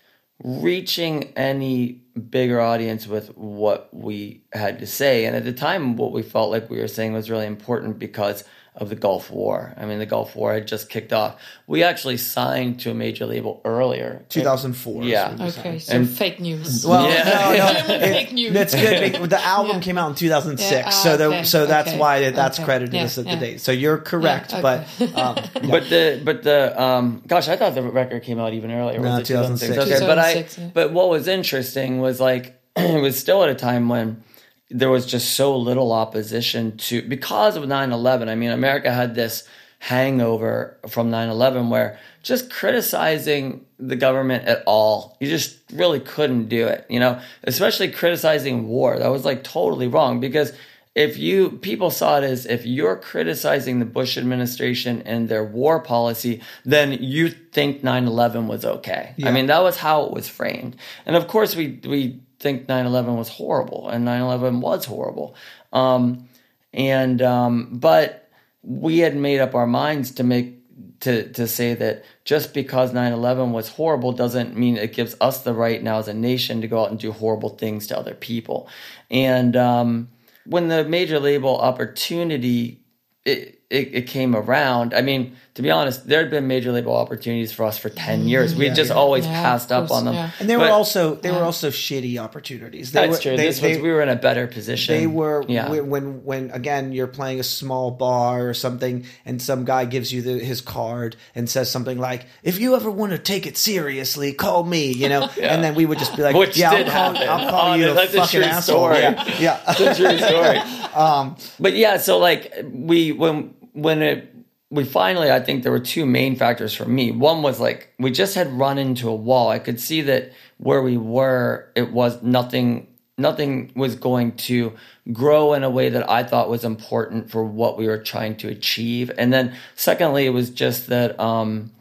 reaching any bigger audience with what we had to say. And at the time, what we felt like we were saying was really important because of the Gulf War. I mean, the Gulf War had just kicked off. We actually signed to a major label earlier. 2004. Yeah. what Okay, so And- fake news. Well, Yeah. no, no, Fake it, news. that's good. The album Yeah. came out in 2006, Yeah, ah, so the, okay, so that's okay, why that's okay. credited Yeah, as at yeah. the date. So you're correct, Yeah, but um, yeah. But the but the um gosh, I thought the record came out even earlier. No, Was it 2006. Okay, but I yeah. but what was interesting was like it was still at a time when there was just so little opposition to because of 9/11. I mean, America had this hangover from 9/11 where just criticizing the government at all, you just really couldn't do it, you know, especially criticizing war. That was like totally wrong because if you people saw it as if you're criticizing the Bush administration and their war policy, then you think 9/11 was okay. I mean, that was how it was framed. And of course we we think 9/11 was horrible and 9/11 was horrible. Um and um but we had made up our minds to make to to say that just because 9/11 was horrible doesn't mean it gives us the right now as a nation to go out and do horrible things to other people. And um, when the major label opportunity it, it, it came around, I mean, to be honest, there had been major label opportunities for us for 10 mm-hmm. years. We just always Yeah, passed up course, on them. yeah. and they were also they were also shitty opportunities. They that's were, true. They, this they, was we were in a better position. they were yeah. when, when when again you're playing a small bar or something, and some guy gives you the, his card and says something like, "If you ever want to take it seriously, call me," you know. And then we would just be like, Which "Yeah, I'll call. I'll call you a that's a fucking true asshole." story. Yeah, yeah. It's a true story. Um, but yeah, so like we when when it we finally I think there were two main factors for me. One was like we just had run into a wall. I could see that where we were, it was nothing nothing was going to grow in a way that I thought was important for what we were trying to achieve. And then secondly, it was just that um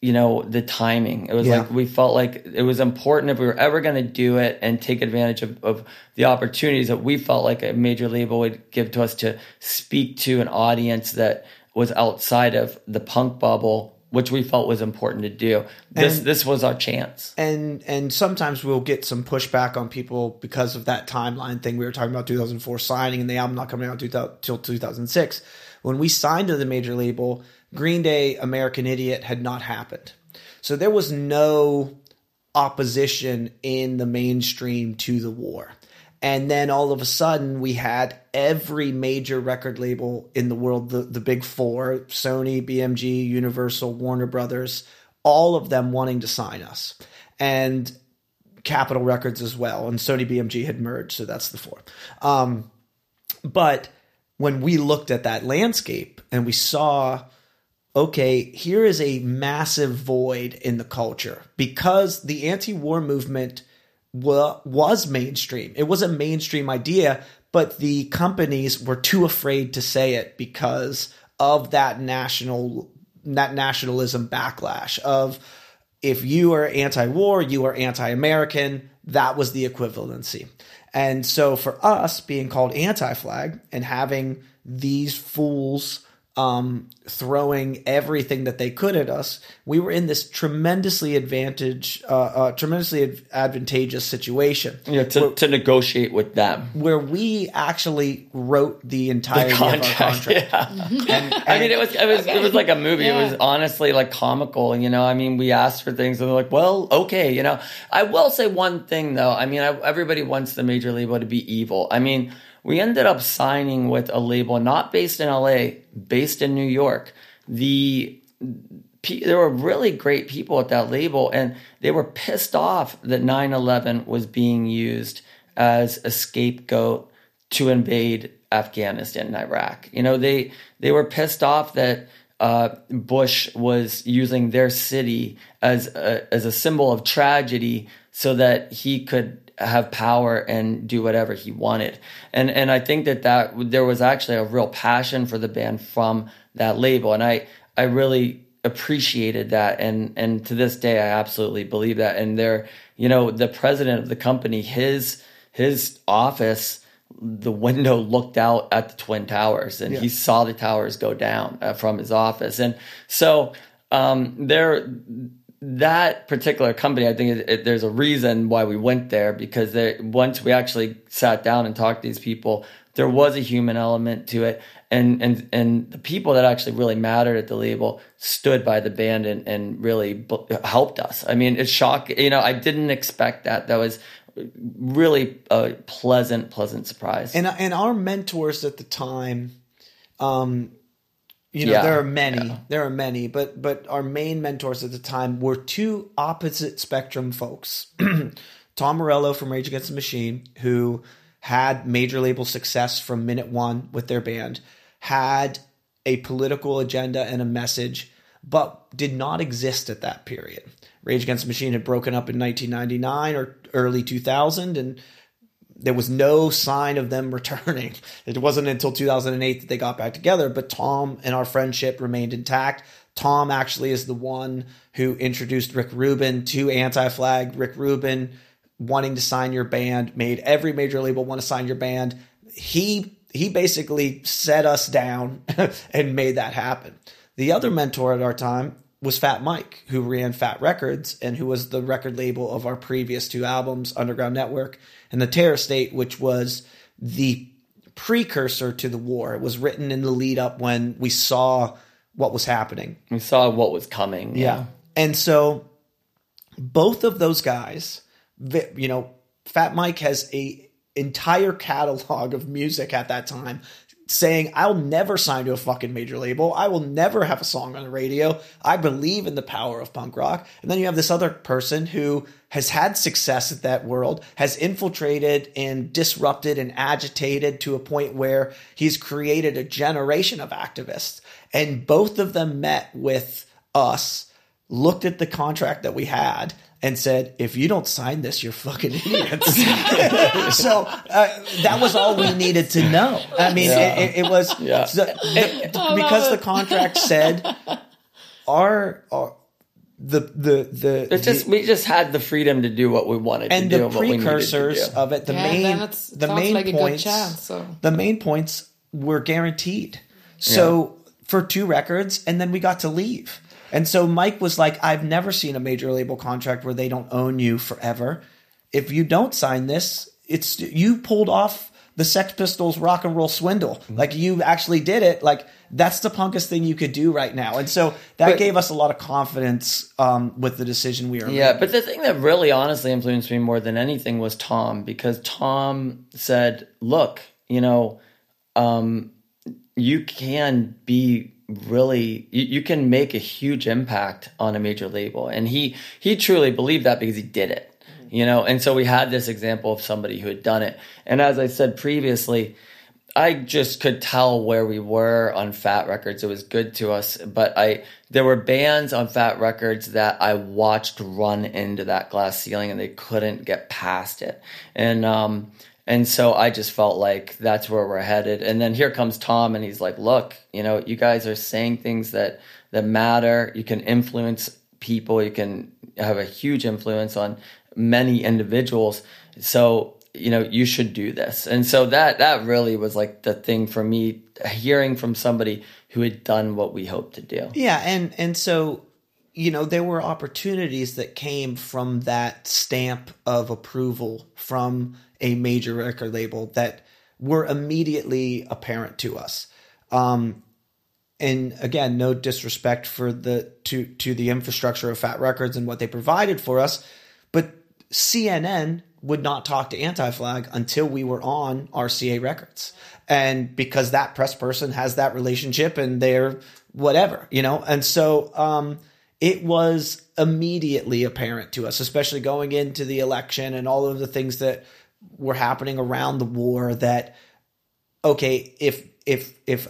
you know the timing it was Yeah. like we felt like it was important if we were ever going to do it and take advantage of, of the opportunities that we felt like a major label would give to us to speak to an audience that was outside of the punk bubble which we felt was important to do. This And- this was our chance. And and sometimes we'll get some pushback on people because of that timeline thing we were talking about 2004 signing and the album not coming out until 2006 when we signed to the major label green day american idiot had not happened. So there was no opposition in the mainstream to the war and then all of a sudden we had every major record label in the world the, the big four sony bmg universal warner brothers all of them wanting to sign us and Capitol Records as well, and Sony BMG had merged, so that's the four. Um, but when we looked at that landscape and we saw, okay, here is a massive void in the culture because the anti-war movement wa- was mainstream. It was a mainstream idea, but the companies were too afraid to say it because of that national that nationalism backlash of if you are anti-war, you are anti-American. That was the equivalency. And so for us being called anti-flag and having these fools um, throwing everything that they could at us, we were in this tremendously advantage, uh, uh, tremendously ad- advantageous situation you know, to, to negotiate with them where we actually wrote the entirety of our contract. yeah. I mean, it was it was it was like a movie. It was honestly like comical. You know, I mean, we asked for things and they're like, "Well, okay." You know, I will say one thing though. I mean, I, everybody wants the major label to be evil. I mean, we ended up signing with a label not based in LA, based in New York. The there were really great people at that label and they were pissed off that 9-11 was being used as a scapegoat to invade afghanistan and iraq you know they they were pissed off that uh, bush was using their city as a, as a symbol of tragedy so that he could have power and do whatever he wanted. And and i think that that there was actually a real passion for the band from that label. And i i really appreciated that. And and to this day I absolutely believe that. And they're you know the president of the company his his office the window looked out at the twin towers and he saw the towers go down uh, from his office. And so um, there that particular company i think it, it, there's a reason why we went there because there, once we actually sat down and talked to these people there was a human element to it. And and and the people that actually really mattered at the label stood by the band and and really b- helped us. I mean it's shocking you know i didn't expect that. That was really a pleasant pleasant surprise. And and our mentors at the time um you know Yeah, there are many yeah. there are many but but our main mentors at the time were two opposite spectrum folks. Tom morello from rage against the machine who had major label success from minute one with their band had a political agenda and a message but did not exist at that period. Rage against the machine had broken up in 1999 or early 2000 and there was no sign of them returning. It wasn't until 2008 that they got back together, but Tom and our friendship remained intact. Tom actually is the one who introduced Rick Rubin to Anti Flag. Rick Rubin wanting to sign your band, made every major label want to sign your band. He he basically set us down and made that happen. The other mentor at our time was Fat Mike, who ran Fat Wreck Chords and who was the record label of our previous two albums, Underground Network and The Terror State, which was the precursor to the war. It was written in the lead up when we saw what was happening. we saw what was coming Yeah. And so both of those guys, you know, Fat Mike has a entire catalog of music at that time saying I'll never sign to a fucking major label. I will never have a song on the radio. I believe in the power of punk rock. And then you have this other person who has had success at that world, has infiltrated and disrupted and agitated to a point where he's created a generation of activists. And both of them met with us looked at the contract that we had and said, if you don't sign this, you're fucking idiots. so uh, that was all we needed to know. I mean, it, it, it was Yeah. so- the- because the contract said our, our the the the, It's just the- we just had the freedom to do what we wanted and to do the and what we needed precursors do. of it, the Yeah, main then the main like points, chance, so. the main points were guaranteed. So for two records, and then we got to leave. And so Mike was like, "I've never seen a major label contract where they don't own you forever. If you don't sign this, it's you pulled off the Sex Pistols rock and roll swindle. Mm-hmm. Like you actually did it. Like that's the punkest thing you could do right now. And so that But- gave us a lot of confidence um, with the decision we were making. Yeah, making. but the thing that really honestly influenced me more than anything was Tom because Tom said, "Look, you know, um, you can be really you, you can make a huge impact on a major label." And he he truly believed that because he did it. You know, and so we had this example of somebody who had done it. And as I said previously, I just could tell where we were on Fat Wreck Chords. It was good to us, but I there were bands on Fat Wreck Chords that I watched run into that glass ceiling and they couldn't get past it. And um and so I just felt like that's where we're headed. And then here comes Tom and he's like, "Look, you know, you guys are saying things that that matter. You can influence people. You can have a huge influence on many individuals. So you know you should do this and so that that really was like the thing for me hearing from somebody who had done what we hoped to do Yeah, and and so you know there were opportunities that came from that stamp of approval from a major record label that were immediately apparent to us. Um, and again, no disrespect for the to to the infrastructure of Fat Wreck Chords and what they provided for us, but CNN would not talk to Anti Flag until we were on RCA Records, and because that press person has that relationship and they're whatever, you know, and so um, it was immediately apparent to us, especially going into the election and all of the things that were happening around the war. That okay, if if if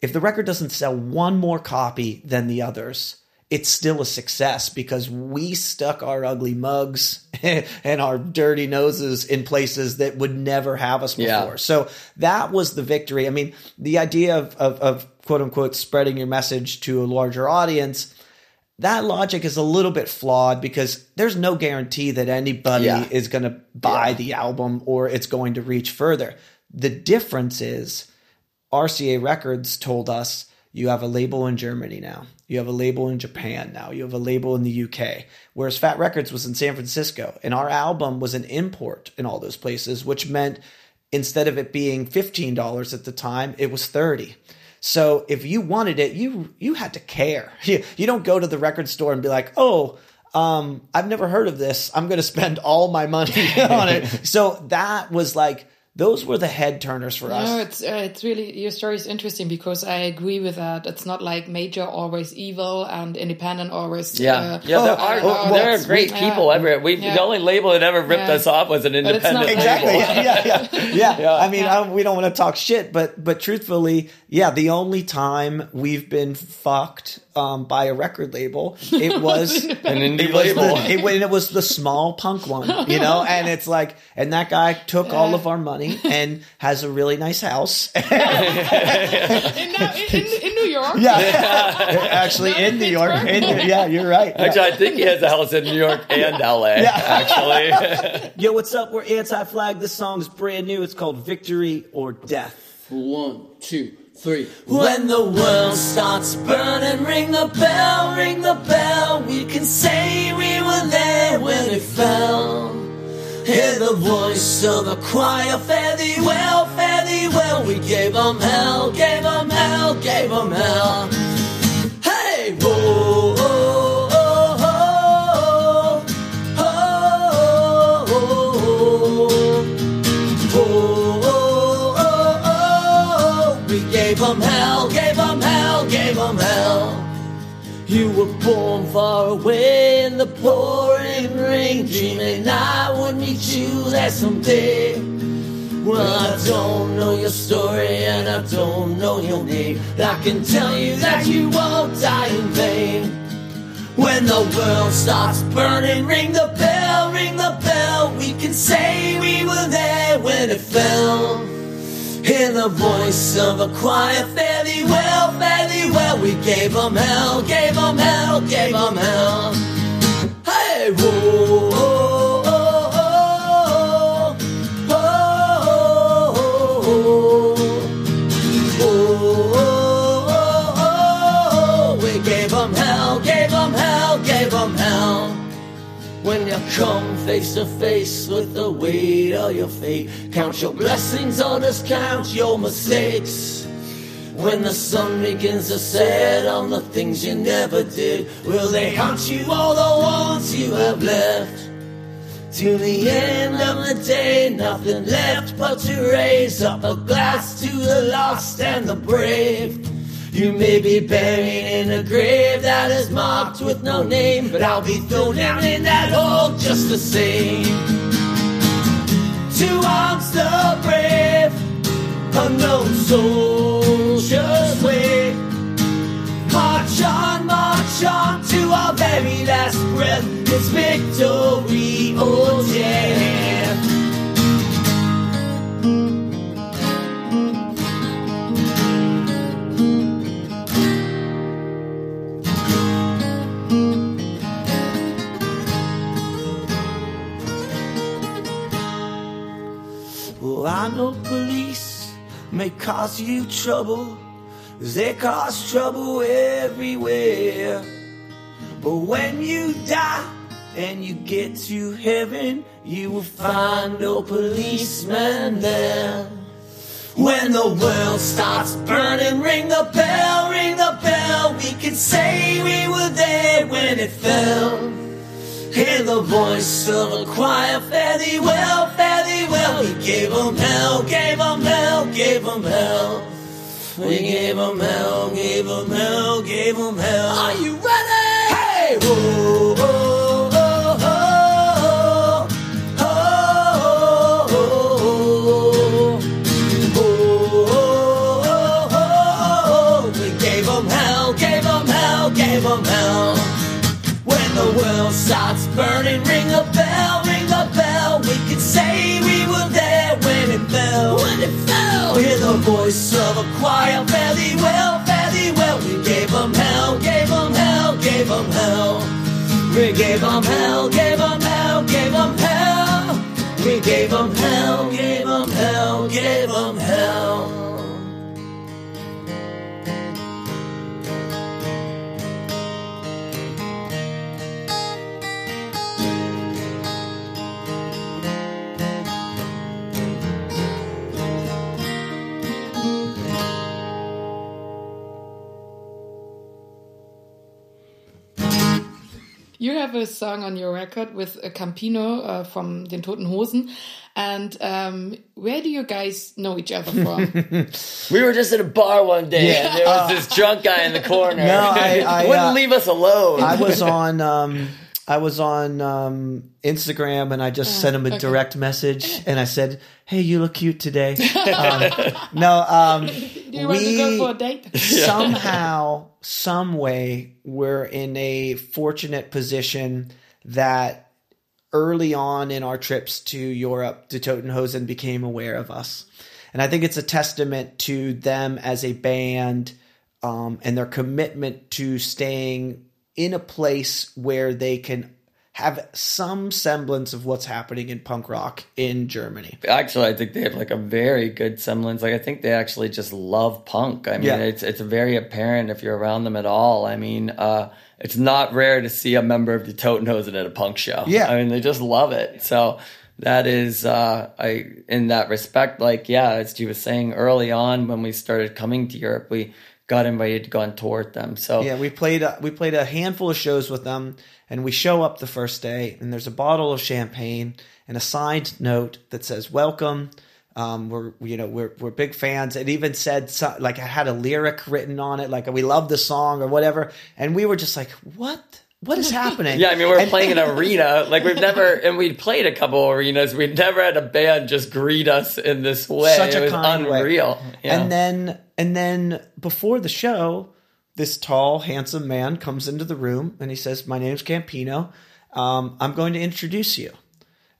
if the record doesn't sell one more copy than the others, it's still a success because we stuck our ugly mugs and our dirty noses in places that would never have us before. Yeah. So that was the victory. I mean, the idea of, of, of quote unquote spreading your message to a larger audience, that logic is a little bit flawed because there's no guarantee that anybody Yeah. is going to buy the album or it's going to reach further. The difference is RCA Records told us you have a label in Germany now. You have a label in Japan now. You have a label in the UK. Whereas Fat Wreck Chords was in San Francisco. And our album was an import in all those places, which meant instead of it being $15 at the time, it was 30 So if you wanted it, you you had to care. You, you don't go to the record store and be like, oh, um, I've never heard of this. I'm going to spend all my money on it. So that was like, those were the head turners for us. No, it's uh, it's really your story is interesting because I agree with that. It's not like major always evil and independent always. Yeah, uh, yeah, there uh, are uh, there are great yeah. people everywhere. We Yeah. the only label that ever ripped Yeah. us off was an But it's independent exactly label. yeah yeah yeah, yeah. i mean Yeah. I, we don't want to talk shit but but truthfully yeah the only time we've been fucked um, by a record label it was An indie it was label. the, it, it was the small punk one you know and it's like and that guy took all of our money and has a really nice house in, now- in, in, in New York. yeah actually in in new york in, yeah you're right Yeah. Actually, I think he has a house in New York and LA. Actually, Yo, what's up? We're Anti Flag. This song's brand new. It's called Victory or Death. One, two, three. When the world starts burning, ring the bell, ring the bell. We can say we were there when it fell. Hear the voice of the choir, fare thee well, fare thee well. We gave 'em hell, gave 'em hell, gave 'em hell. We gave 'em hell, gave 'em hell, gave 'em hell. You were born far away in the pouring rain, dreaming I would meet you there someday. Well, I don't know your story and I don't know your name. I can tell you that you won't die in vain. When the world starts burning, ring the bell, ring the bell. We can say we were there when it fell. Hear the voice of a choir, thee well, thee well. We gave 'em hell, gave 'em hell, gave 'em hell. Hey, whoa, When you come face to face with the weight of your fate, count your blessings just count your mistakes. When the sun begins to set on the things you never did, will they haunt you all the ones you have left? To the end of the day, nothing left but to raise up a glass to the lost and the brave. You may be buried in a grave that is marked with no name, but I'll be thrown down in that hole just the same. To arms the brave, unknown soldiers wait. March on, march on to our very last breath. It's victory oh or death. Well, I know police may cause you trouble, they cause trouble everywhere. But when you die and you get to heaven, you will find no policeman there. When the world starts burning, ring the bell, ring the bell. We can say we were there when it fell. Hear the voice of a choir, fare thee well, fare thee well. We gave 'em hell, gave 'em hell, gave 'em hell. We gave 'em hell, gave 'em hell, gave 'em hell. Are you ready? Hey! Whoa, oh, the voice of a choir, fare thee well, fare thee well. We gave 'em hell, gave 'em hell, gave 'em hell. gave them hell, gave them hell, gave them hell. We gave them hell, gave them hell, gave them hell. You have a song on your record with uh, Campino uh, from Den Toten Hosen. And um, where do you guys know each other from? We were just at a bar one day, and there was this drunk guy in the corner. No, I- I, wouldn't uh, leave us alone. I was on um, I was on um, Instagram and I just sent him a okay. direct message and I said, "Hey, you look cute today." um, no, um, do you want to go for a date? somehow, some way, we're in a fortunate position that early on in our trips to Europe, De Toten Hosen became aware of us. And I think it's a testament to them as a band um, and their commitment to staying in a place where they can have some semblance of what's happening in punk rock in Germany. Actually, I think they have like a very good semblance. Like I think they actually just love punk. I mean, Yeah. it's it's very apparent if you're around them at all. I mean, uh, it's not rare to see a member of the Toten Hosen at a punk show. Yeah. I mean, they just love it. So that is, uh, I in that respect, like yeah, as you was saying early on when we started coming to Europe, we got invited to go on tour with them. So Yeah, we played a, we played a handful of shows with them, and we show up the first day, and there's a bottle of champagne and a signed note that says "Welcome." Um, we're you know we're we're big fans. It even said so, like I had a lyric written on it, like we love the song or whatever, and we were just like, "What? What is happening?" Yeah, I mean, we're And- playing an arena. Like we've never, and we'd played a couple arenas. We'd never had a band just greet us in this way. such it a was kind way. unreal. Yeah. And then and then before the show, this tall, handsome man comes into the room and he says, "My name's Campino. Um, I'm going to introduce you."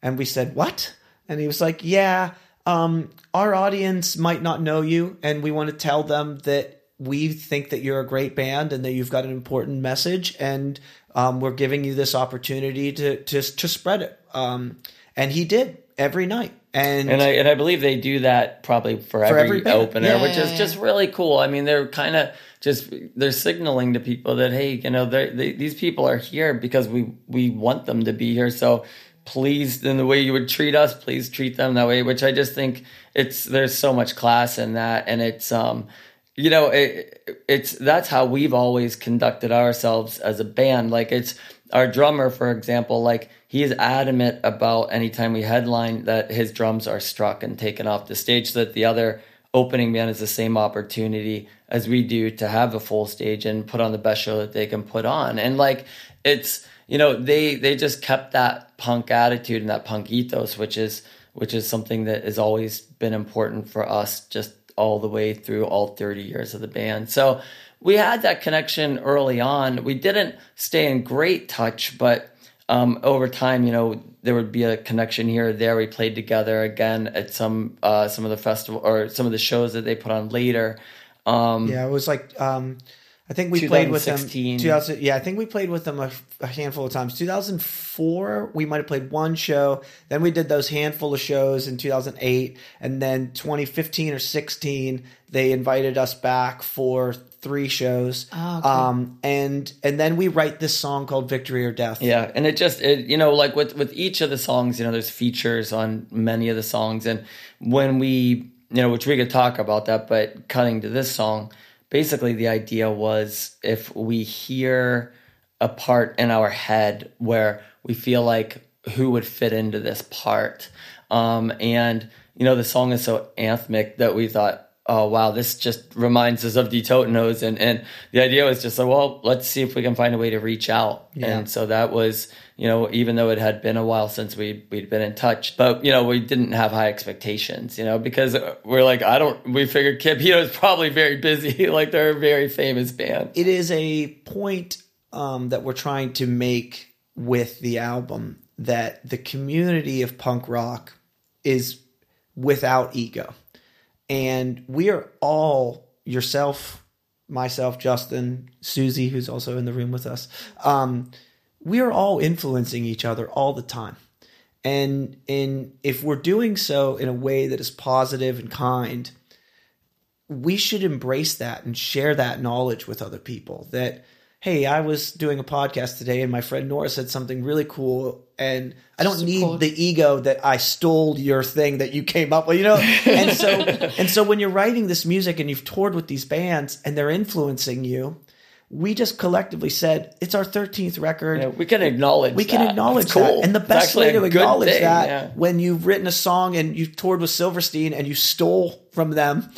And we said, "What?" And he was like, "Yeah, um, our audience might not know you, and we want to tell them that." We think that you're a great band and that you've got an important message, and um, we're giving you this opportunity to to to spread it. Um, and he did every night, and, and I and I believe they do that probably for, every, every opener, Yeah, which yeah, is yeah. just really cool. I mean, they're kind of just they're signaling to people that hey, you know, they, these people are here because we we want them to be here. So please, in the way you would treat us, please treat them that way. Which I just think it's there's so much class in that, and it's um. You know, it, it's that's how we've always conducted ourselves as a band. Like it's our drummer, for example, like he is adamant about anytime we headline that his drums are struck and taken off the stage so that the other opening band has the same opportunity as we do to have a full stage and put on the best show that they can put on. And like it's you know, they they just kept that punk attitude and that punk ethos, which is which is something that has always been important for us just all the way through all 30 years of the band. So we had that connection early on. We didn't stay in great touch, but um, over time, you know, there would be a connection here or there. We played together again at some uh, some of the festival or some of the shows that they put on later. Um, Yeah, it was like um, I think we played with them. 2000, yeah, I think we played with them a, a handful of times. 2004, we might have played one show. Then we did those handful of shows in 2008, and then 2015 or 16, they invited us back for three shows. Ah, okay. Um, and and then we write this song called "Victory or Death." Yeah, and it just it you know like with with each of the songs, you know, there's features on many of the songs, and when we you know, which we could talk about that, but cutting to this song, basically the idea was if we hear a part in our head where we feel like who would fit into this part, um, and you know, the song is so anthemic that we thought. Oh wow! This just reminds us of the Toten Hosen, and and the idea was just like, well, let's see if we can find a way to reach out. And so that was, you know, even though it had been a while since we we'd been in touch, but you know, we didn't have high expectations, you know, because we're like, I don't. We figured Campino's probably very busy, like they're a very famous band. it is a point um, that we're trying to make with the album that the community of punk rock is without ego. And we are all yourself, myself, Justin, Susie, who's also in the room with us. Um, we're all influencing each other all the time. And and if we're doing so in a way that is positive and kind, we should embrace that and share that knowledge with other people that hey i was doing a podcast today and my friend nora said something really cool and i don't need Support. the ego that i stole your thing that you came up with you know and so and so when you're writing this music and you've toured with these bands and they're influencing you we just collectively said it's our 13th record Yeah, we can acknowledge. we can that. acknowledge That's cool. that. And the best way to acknowledge thing, that yeah. when you've written a song and you've toured with Silverstein and you stole from them,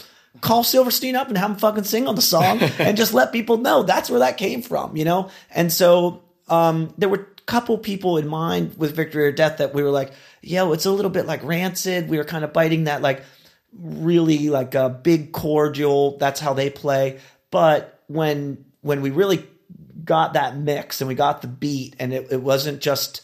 call Silverstein up and have him fucking sing on the song and just let people know that's where that came from, you know? And so um, there were a couple people in mind with Victory or Death that we were like, yo, it's a little bit like Rancid. We were kind of biting that like really like a big cordial. That's how they play. But when when we really got that mix and we got the beat, and it, it wasn't just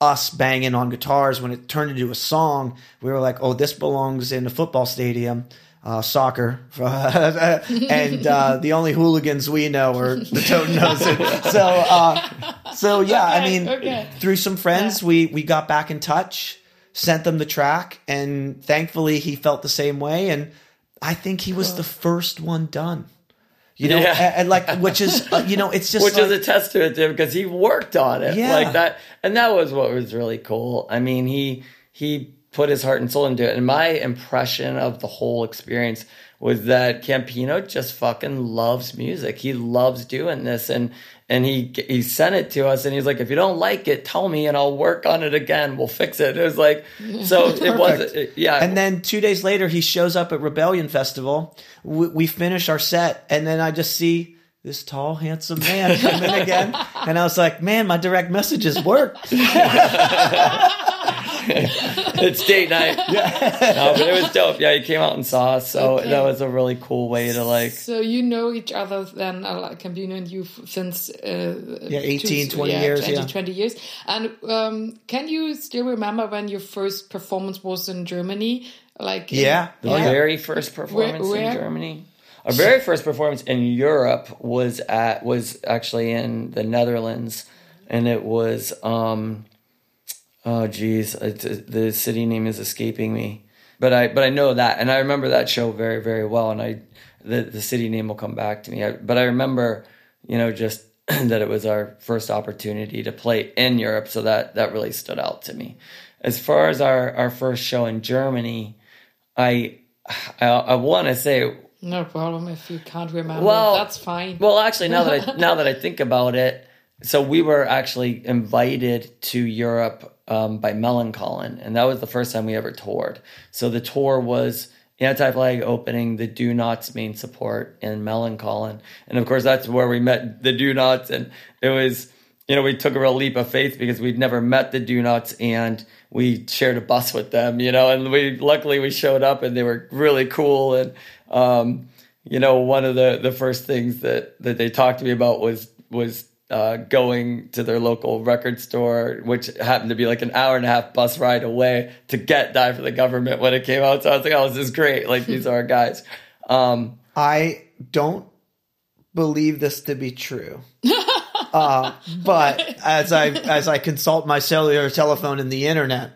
us banging on guitars. When it turned into a song, we were like, "Oh, this belongs in a football stadium." Uh, soccer, and uh, the only hooligans we know are the Toten Hosen. So, uh, so yeah, I mean, okay. through some friends, we we got back in touch, sent them the track, and thankfully he felt the same way. And I think he was the first one done. You know, Yeah. and, and like which is uh, you know, it's just which like, is a testament to him because he worked on it Yeah. like that and that was what was really cool i mean he he put his heart and soul into it. And my impression of the whole experience was that campino just fucking loves music. He loves doing this. And and he he sent it to us and he's like if you don't like it tell me and i'll work on it again. We'll fix it. It was like so it was yeah. And then two days later, he shows up at Rebellion Festival. We, we finish our set, and then I just see this tall, handsome man come in again, and I was like, "Man, my direct messages work." it's date night. Yeah. No, but it was dope. Yeah, he came out and saw us, so Okay. that was a really cool way to like. So you know each other then, uh, like Campino and you, since uh, Yeah, 18, two- 20 years, 20, yeah. 20 years. And um, can you still remember when your first performance was in Germany? Like in- Yeah. The Oh, yeah. very first performance Where- where? in Germany. Our very first performance in Europe was at was actually in the Netherlands, and it was um, oh geez, the city name is escaping me, but I but I know that, and I remember that show very very well, and I the the city name will come back to me, I, but I remember you know just that it was our first opportunity to play in Europe, so that that really stood out to me. As far as our our first show in Germany, I I, I want to say No problem if you can't remember. well that's fine. Well, actually, now that I now that I think about it, so we were actually invited to Europe um, by Melancholine, and that was the first time we ever toured. So the tour was Anti Flag opening the Donots main support in Melancholine, and of course that's where we met the Donots, and it was you know we took a real leap of faith because we'd never met the Donots and we shared a bus with them, you know, and we luckily we showed up and they were really cool and um, you know one of the the first things that that they talked to me about was was uh, going to their local record store, which happened to be like an hour and a half bus ride away to get Die for the Government when it came out. So I was like, oh, this is great. Like these are our guys. Um, I don't believe this to be true. uh, but as I as I consult my cellular telephone and the internet,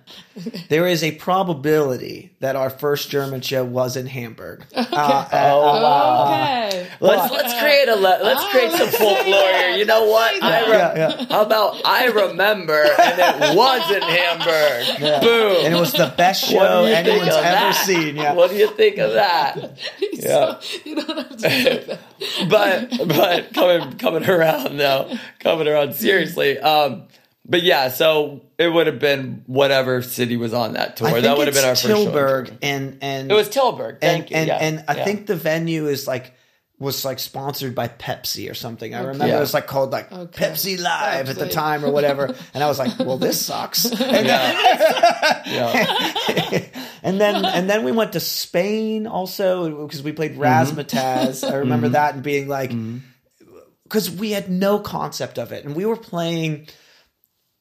there is a probability that our first German show was in Hamburg. Uh, uh, okay. let's let's create a le- let's create some folklore here. You know what? I re- Yeah, yeah. How about I remember and it was in Hamburg. Boom. and it was the best show anyone's ever that? seen. Yeah. What do you think of that? Yeah. you don't have to say that. but but coming coming around though, coming around seriously. Um, but yeah, so it would have been whatever city was on that tour. I think that would have been our first show in Tilburg, and and It was Tilburg. Thank and you. and, yeah. and I yeah. think the venue is like was like sponsored by Pepsi or something. I remember Yeah. it was like called like Okay. Pepsi Live at the time or whatever, and I was like, well, this sucks. And yeah. and then and then we went to Spain also because we played Mm-hmm. I remember that and being like, because we had no concept of it, and we were playing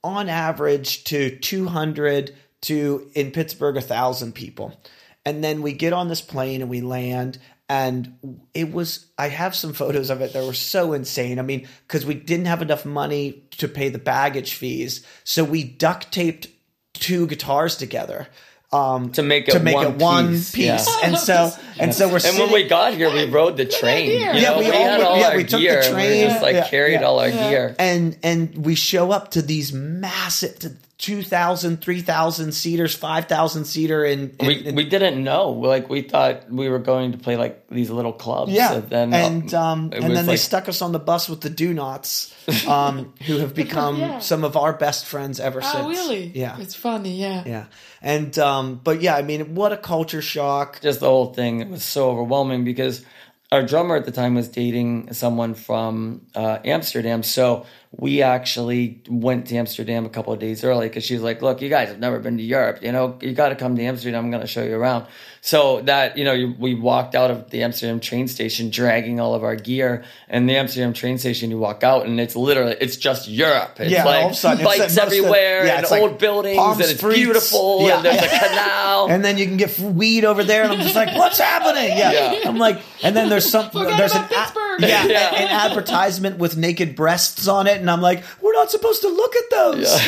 on average to 200 to in Pittsburgh a thousand people. And then we get on this plane and we land and it was i have some photos of it that were so insane. I mean because we didn't have enough money to pay the baggage fees so we duct taped two guitars together um, To make it to make one it one piece, piece, yeah. and so and so we're And sitting, when we got here, we rode the train. You idea. know, Yeah, we we, all had went- all yeah, our we took the gear. and train. We just like Yeah, carried yeah. all our gear. and and we show up to these massive to 2000 3000 seaters 5000 seater and, We we didn't know. Like we thought we were going to play like these little clubs. yeah And then and um and was then they stuck us on the bus with the Donots um who have become Yeah. some of our best friends ever since Oh, really? yeah It's funny, yeah. yeah and um but yeah i mean what a culture shock just the whole thing it was so overwhelming because our drummer at the time was dating someone from uh, Amsterdam. So we actually went to Amsterdam a couple of days early because she was like, "Look, you guys have never been to Europe. You know, you got to come to Amsterdam. I'm going to show you around." So that you know, we walked out of the Amsterdam train station dragging all of our gear, and the Amsterdam train station. You walk out, and it's literally it's just Europe. It's Yeah, like all of a sudden, bikes like most of- everywhere yeah, and it's like old buildings, and it's streets. beautiful, Yeah. and there's a canal. and then you can get weed over there, and I'm just like, "What's happening?" Yeah, Yeah. I'm like, and then there's some Forget there's about an Pittsburgh. yeah, Yeah. an advertisement with naked breasts on it, and I'm like, "We're not supposed to look at those.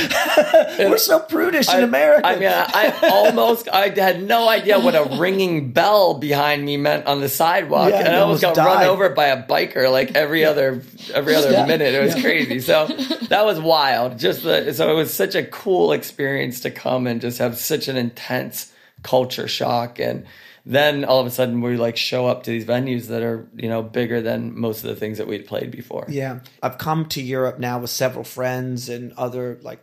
We're so prudish in America." I mean, I, I almost, I had no idea what a ringing bell behind me meant on the sidewalk, Yeah, and I almost got almost run over by a biker like every other every other Yeah. minute. It was crazy. So that was wild. Just the, so it was such a cool experience to come and just have such an intense culture shock and. Then all of a sudden we like show up to these venues that are you know bigger than most of the things that we'd played before. Yeah. I've come to Europe now with several friends and other like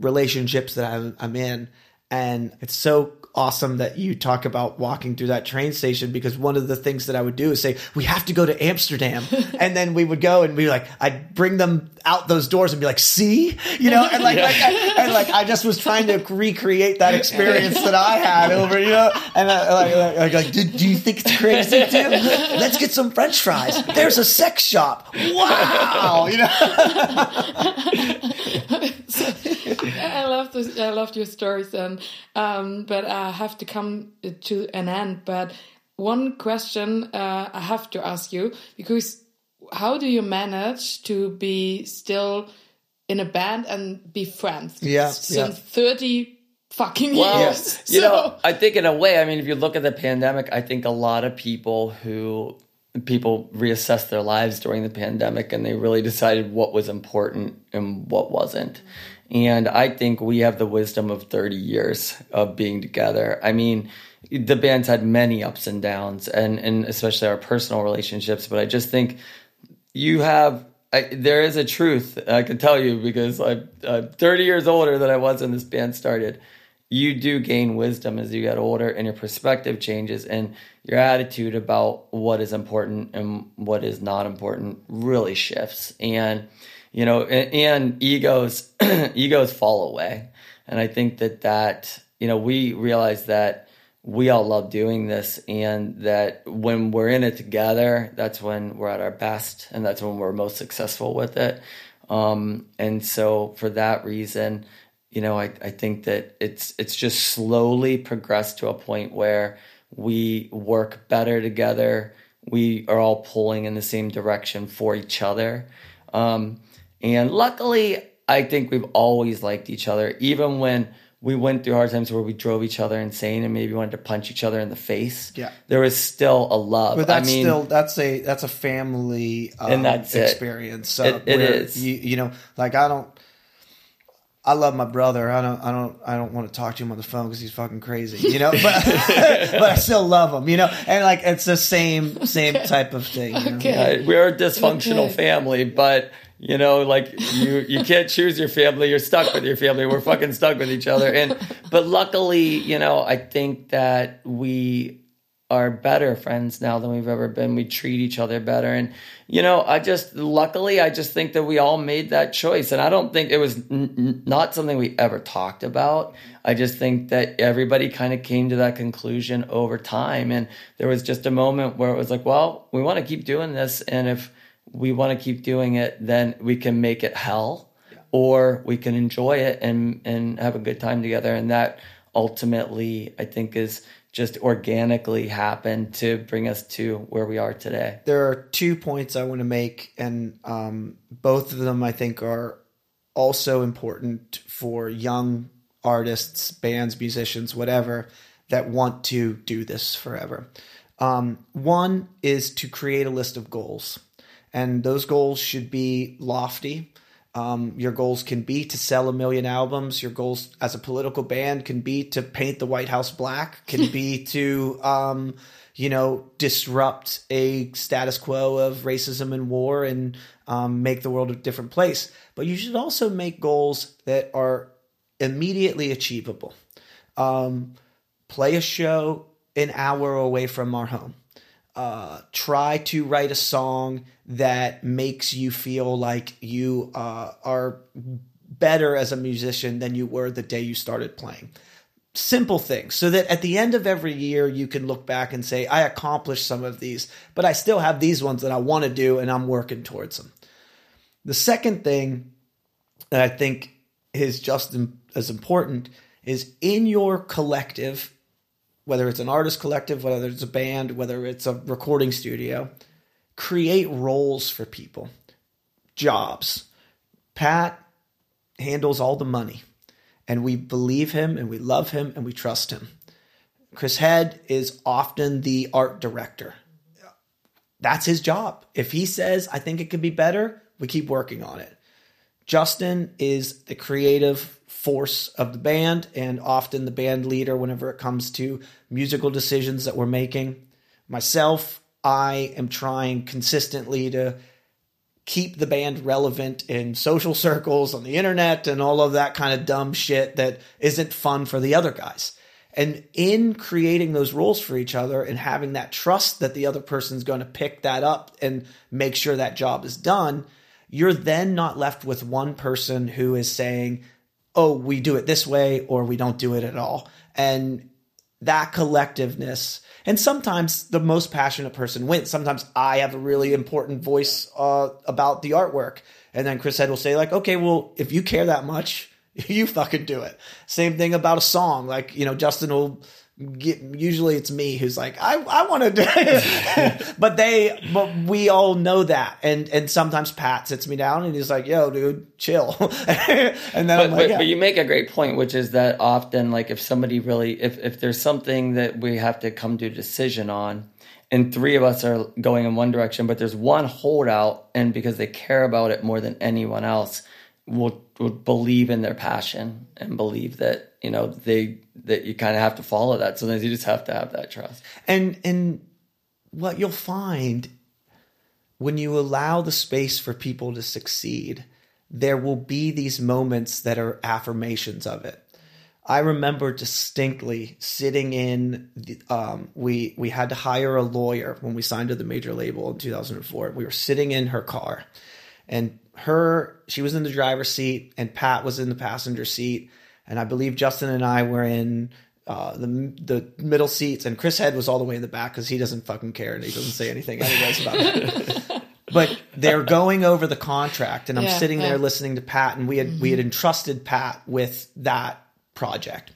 relationships that I'm, I'm in. And it's so awesome that you talk about walking through that train station because one of the things that I would do is say, we have to go to Amsterdam. and then we would go and be like, I'd bring them out those doors and be like, see, you know, and like, like I, and like, I just was trying to recreate that experience that I had over, you know, and I, like, like, like, like do, do you think it's crazy too? Let's get some French fries. There's a sex shop. Wow. You know? I love this. I loved your stories, and um, but I have to come to an end. But one question uh, I have to ask you because how do you manage to be still in a band and be friends? Yeah, since yeah. thirty fucking Well, years. you So- know, I think in a way, I mean, if you look at the pandemic, I think a lot of people who people reassessed their lives during the pandemic and they really decided what was important and what wasn't. And I think we have the wisdom of 30 years of being together. I mean, the band's had many ups and downs and, and especially our personal relationships, but I just think you have I, there is a truth I can tell you because I'm, I'm 30 years older than I was when this band started. You do gain wisdom as you get older, and your perspective changes, and your attitude about what is important and what is not important really shifts. And you know, and, and egos egos fall away, and I think that that you know we realize that we all love doing this and that when we're in it together that's when we're at our best and that's when we're most successful with it. Um, and so for that reason you know I, I think that it's it's just slowly progressed to a point where we work better together. We are all pulling in the same direction for each other. Um, and luckily i think we've always liked each other even when we went through hard times where we drove each other insane and maybe wanted to punch each other in the face. Yeah. There was still a love. But that's I mean, still that's a that's a family um, And that's experience. So It- it where is. You, you know, like I don't. I love my brother. I don't. I don't. I don't want to talk to him on the phone because he's fucking crazy. You know, but but I still love him. You know, and like it's the same same type of thing. You know? Okay. uh, we're a dysfunctional Okay. family, but you know, like you you can't choose your family. You're stuck with your family. We're fucking stuck with each other. And but luckily, you know, I think that we are better friends now than we've ever been. We treat each other better. And, you know, I just, luckily, I just think that we all made that choice. And I don't think it was n- not something we ever talked about. I just think that everybody kind of came to that conclusion over time. And there was just a moment where it was like, well, we want to keep doing this. And if we want to keep doing it, then we can make it hell or we can enjoy it and, and have a good time together. And that, ultimately I think is just organically happened to bring us to where we are today. There are two points I want to make, and um, both of them I think are also important for young artists, bands, musicians, whatever, that want to do this forever. Um, one is to create a list of goals, and those goals should be lofty. Um, your goals can be to sell a million albums. Your goals as a political band can be to paint the White House black, can be to, um, you know, disrupt a status quo of racism and war and um, make the world a different place. But you should also make goals that are immediately achievable. Um, play a show an hour away from our home. Uh, try to write a song that makes you feel like you uh, are better as a musician than you were the day you started playing. Simple things, so that at the end of every year, you can look back and say, I accomplished some of these, but I still have these ones that I want to do and I'm working towards them. The second thing that I think is just as important is in your collective, whether it's an artist collective, whether it's a band, whether it's a recording studio, create roles for people, jobs. Pat handles all the money, and we believe him and we love him and we trust him. Chris Head is often the art director. That's his job. If he says, I think it could be better, we keep working on it. Justin is the creative force of the band and often the band leader whenever it comes to musical decisions that we're making. Myself, I am trying consistently to keep the band relevant in social circles, on the internet, and all of that kind of dumb shit that isn't fun for the other guys. And in creating those rules for each other and having that trust that the other person's going to pick that up and make sure that job is done, you're then not left with one person who is saying, oh, we do it this way or we don't do it at all. And that collectiveness, and sometimes the most passionate person wins. Sometimes I have a really important voice uh, about the artwork. And then Chris Head will say, like, okay, well, if you care that much, you fucking do it. Same thing about a song. Like, you know, Justin will get, usually it's me who's like, I, I want to do it. but they, but we all know that. And, and sometimes Pat sits me down and he's like, yo, dude, chill. and then but, I'm like, but, yeah. but you make a great point, which is that often, like, if somebody really, if, if there's something that we have to come to a decision on, and three of us are going in one direction, but there's one holdout, and because they care about it more than anyone else, will will believe in their passion and believe that you know they that you kind of have to follow that. Sometimes you just have to have that trust. and and what you'll find when you allow the space for people to succeed there will be these moments that are affirmations of it i remember distinctly sitting in the, um, we we had to hire a lawyer when we signed to the major label in 2004 we were sitting in her car and her she was in the driver's seat and pat was in the passenger seat and i believe justin and i were in uh, the the middle seats, and Chris Head was all the way in the back because he doesn't fucking care and he doesn't say anything anyways about it. but they're going over the contract, and I'm Yeah, sitting there yeah. listening to Pat, and we had we had entrusted Pat with that project.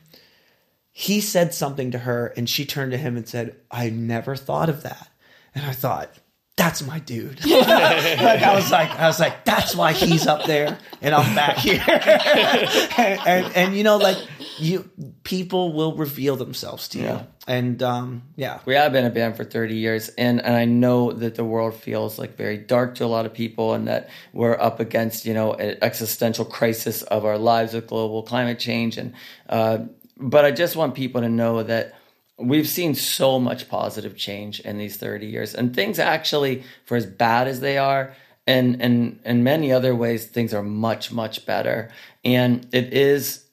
He said something to her, and she turned to him and said, "I never thought of that," and I thought. That's my dude. like I was like, I was like, that's why he's up there and I'm back here. and, and, and, you know, like you, people will reveal themselves to you. Yeah. And um, yeah, We have been a band for 30 years, and, and I know that the world feels like very dark to a lot of people, and that we're up against, you know, an existential crisis of our lives with global climate change. And uh, but I just want people to know that we've seen so much positive change in these 30 years, and things actually, for as bad as they are, and and in many other ways, things are much much better. And it is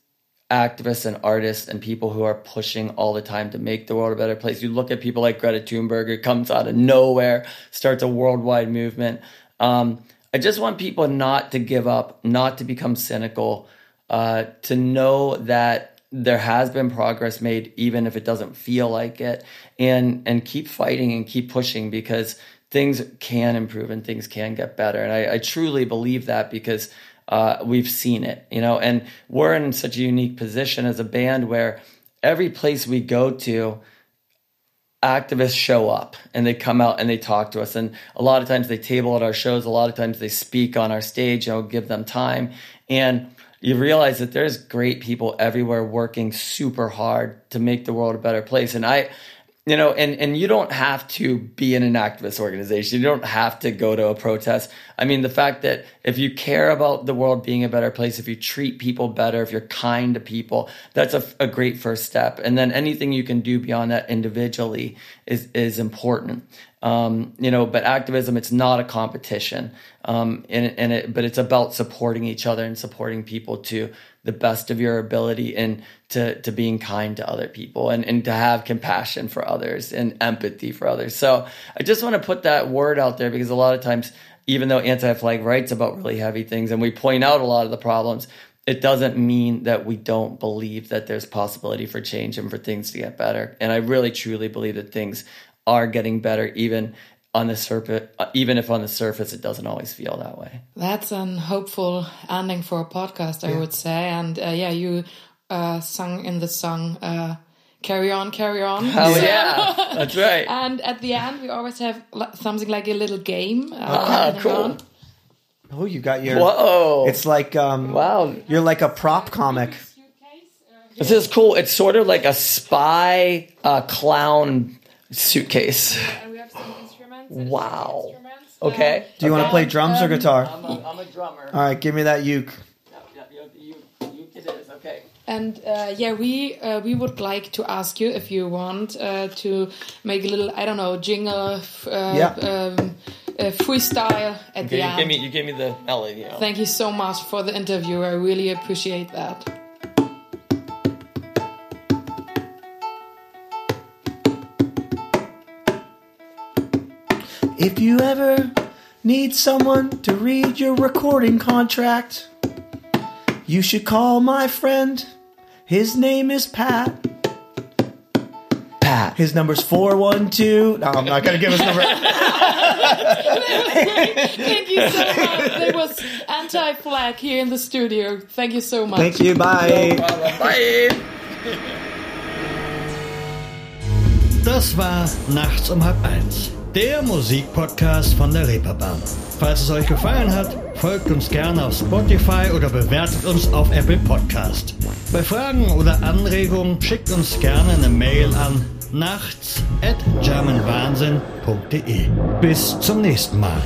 activists and artists and people who are pushing all the time to make the world a better place. You look at people like Greta Thunberg, who comes out of nowhere, starts a worldwide movement. Um, I just want people not to give up, not to become cynical, uh, to know that there has been progress made, even if it doesn't feel like it, and and keep fighting and keep pushing because things can improve and things can get better. And I, I truly believe that because uh, we've seen it, you know, and we're in such a unique position as a band where every place we go to, activists show up and they come out and they talk to us. And a lot of times they table at our shows. A lot of times they speak on our stage. You know, give them time. And you realize that there's great people everywhere working super hard to make the world a better place. And I, you know and and you don't have to be in an activist organization. You don't have to go to a protest. I mean the fact that if you care about the world being a better place if you treat people better if you're kind to people that's a, a great first step. And then anything you can do beyond that individually is is important. Um, you know but activism it's not a competition. Um, and, and it, but it's about supporting each other and supporting people to the best of your ability and to to being kind to other people and, and to have compassion for others and empathy for others. So I just want to put that word out there because a lot of times, even though anti-flag writes about really heavy things and we point out a lot of the problems, it doesn't mean that we don't believe that there's possibility for change and for things to get better. And I really truly believe that things are getting better even on the surface, uh, even if on the surface it doesn't always feel that way. That's an hopeful ending for a podcast, I Yeah. would say. And uh, yeah, you uh, sung in the song uh, "Carry On, Carry On." Oh yeah, that's right. And at the end, we always have something like a little game. Uh, Ah, cool. on. Oh, you got your. Whoa! It's like um. wow, You're like a prop comic. this is cool. It's sort of like a spy uh, clown suitcase. And we have some instruments. Wow. Okay. Do you want to play drums or guitar? I'm a, I'm a drummer. All right, give me that uke. you, you, it is okay. And uh, yeah, we uh, we would like to ask you if you want uh, to make a little I don't know jingle uh, Yeah. um, uh, freestyle at Okay, the you end. gave me you gave me the melody. You know. Thank you so much for the interview. I really appreciate that. If you ever need someone to read your recording contract, you should call my friend. His name is Pat. Pat. His number's 412. No, I'm not going to give his number. Thank you so much. There was anti-flag here in the studio. Thank you so much. Thank you. Bye. Bye. Das war Nachts um halb eins, der Musikpodcast von der Reeperbahn. Falls es euch gefallen hat, folgt uns gerne auf Spotify oder bewertet uns auf Apple Podcast. Bei Fragen oder Anregungen schickt uns gerne eine Mail an nachts at germanwahnsinn.de. Bis zum nächsten Mal.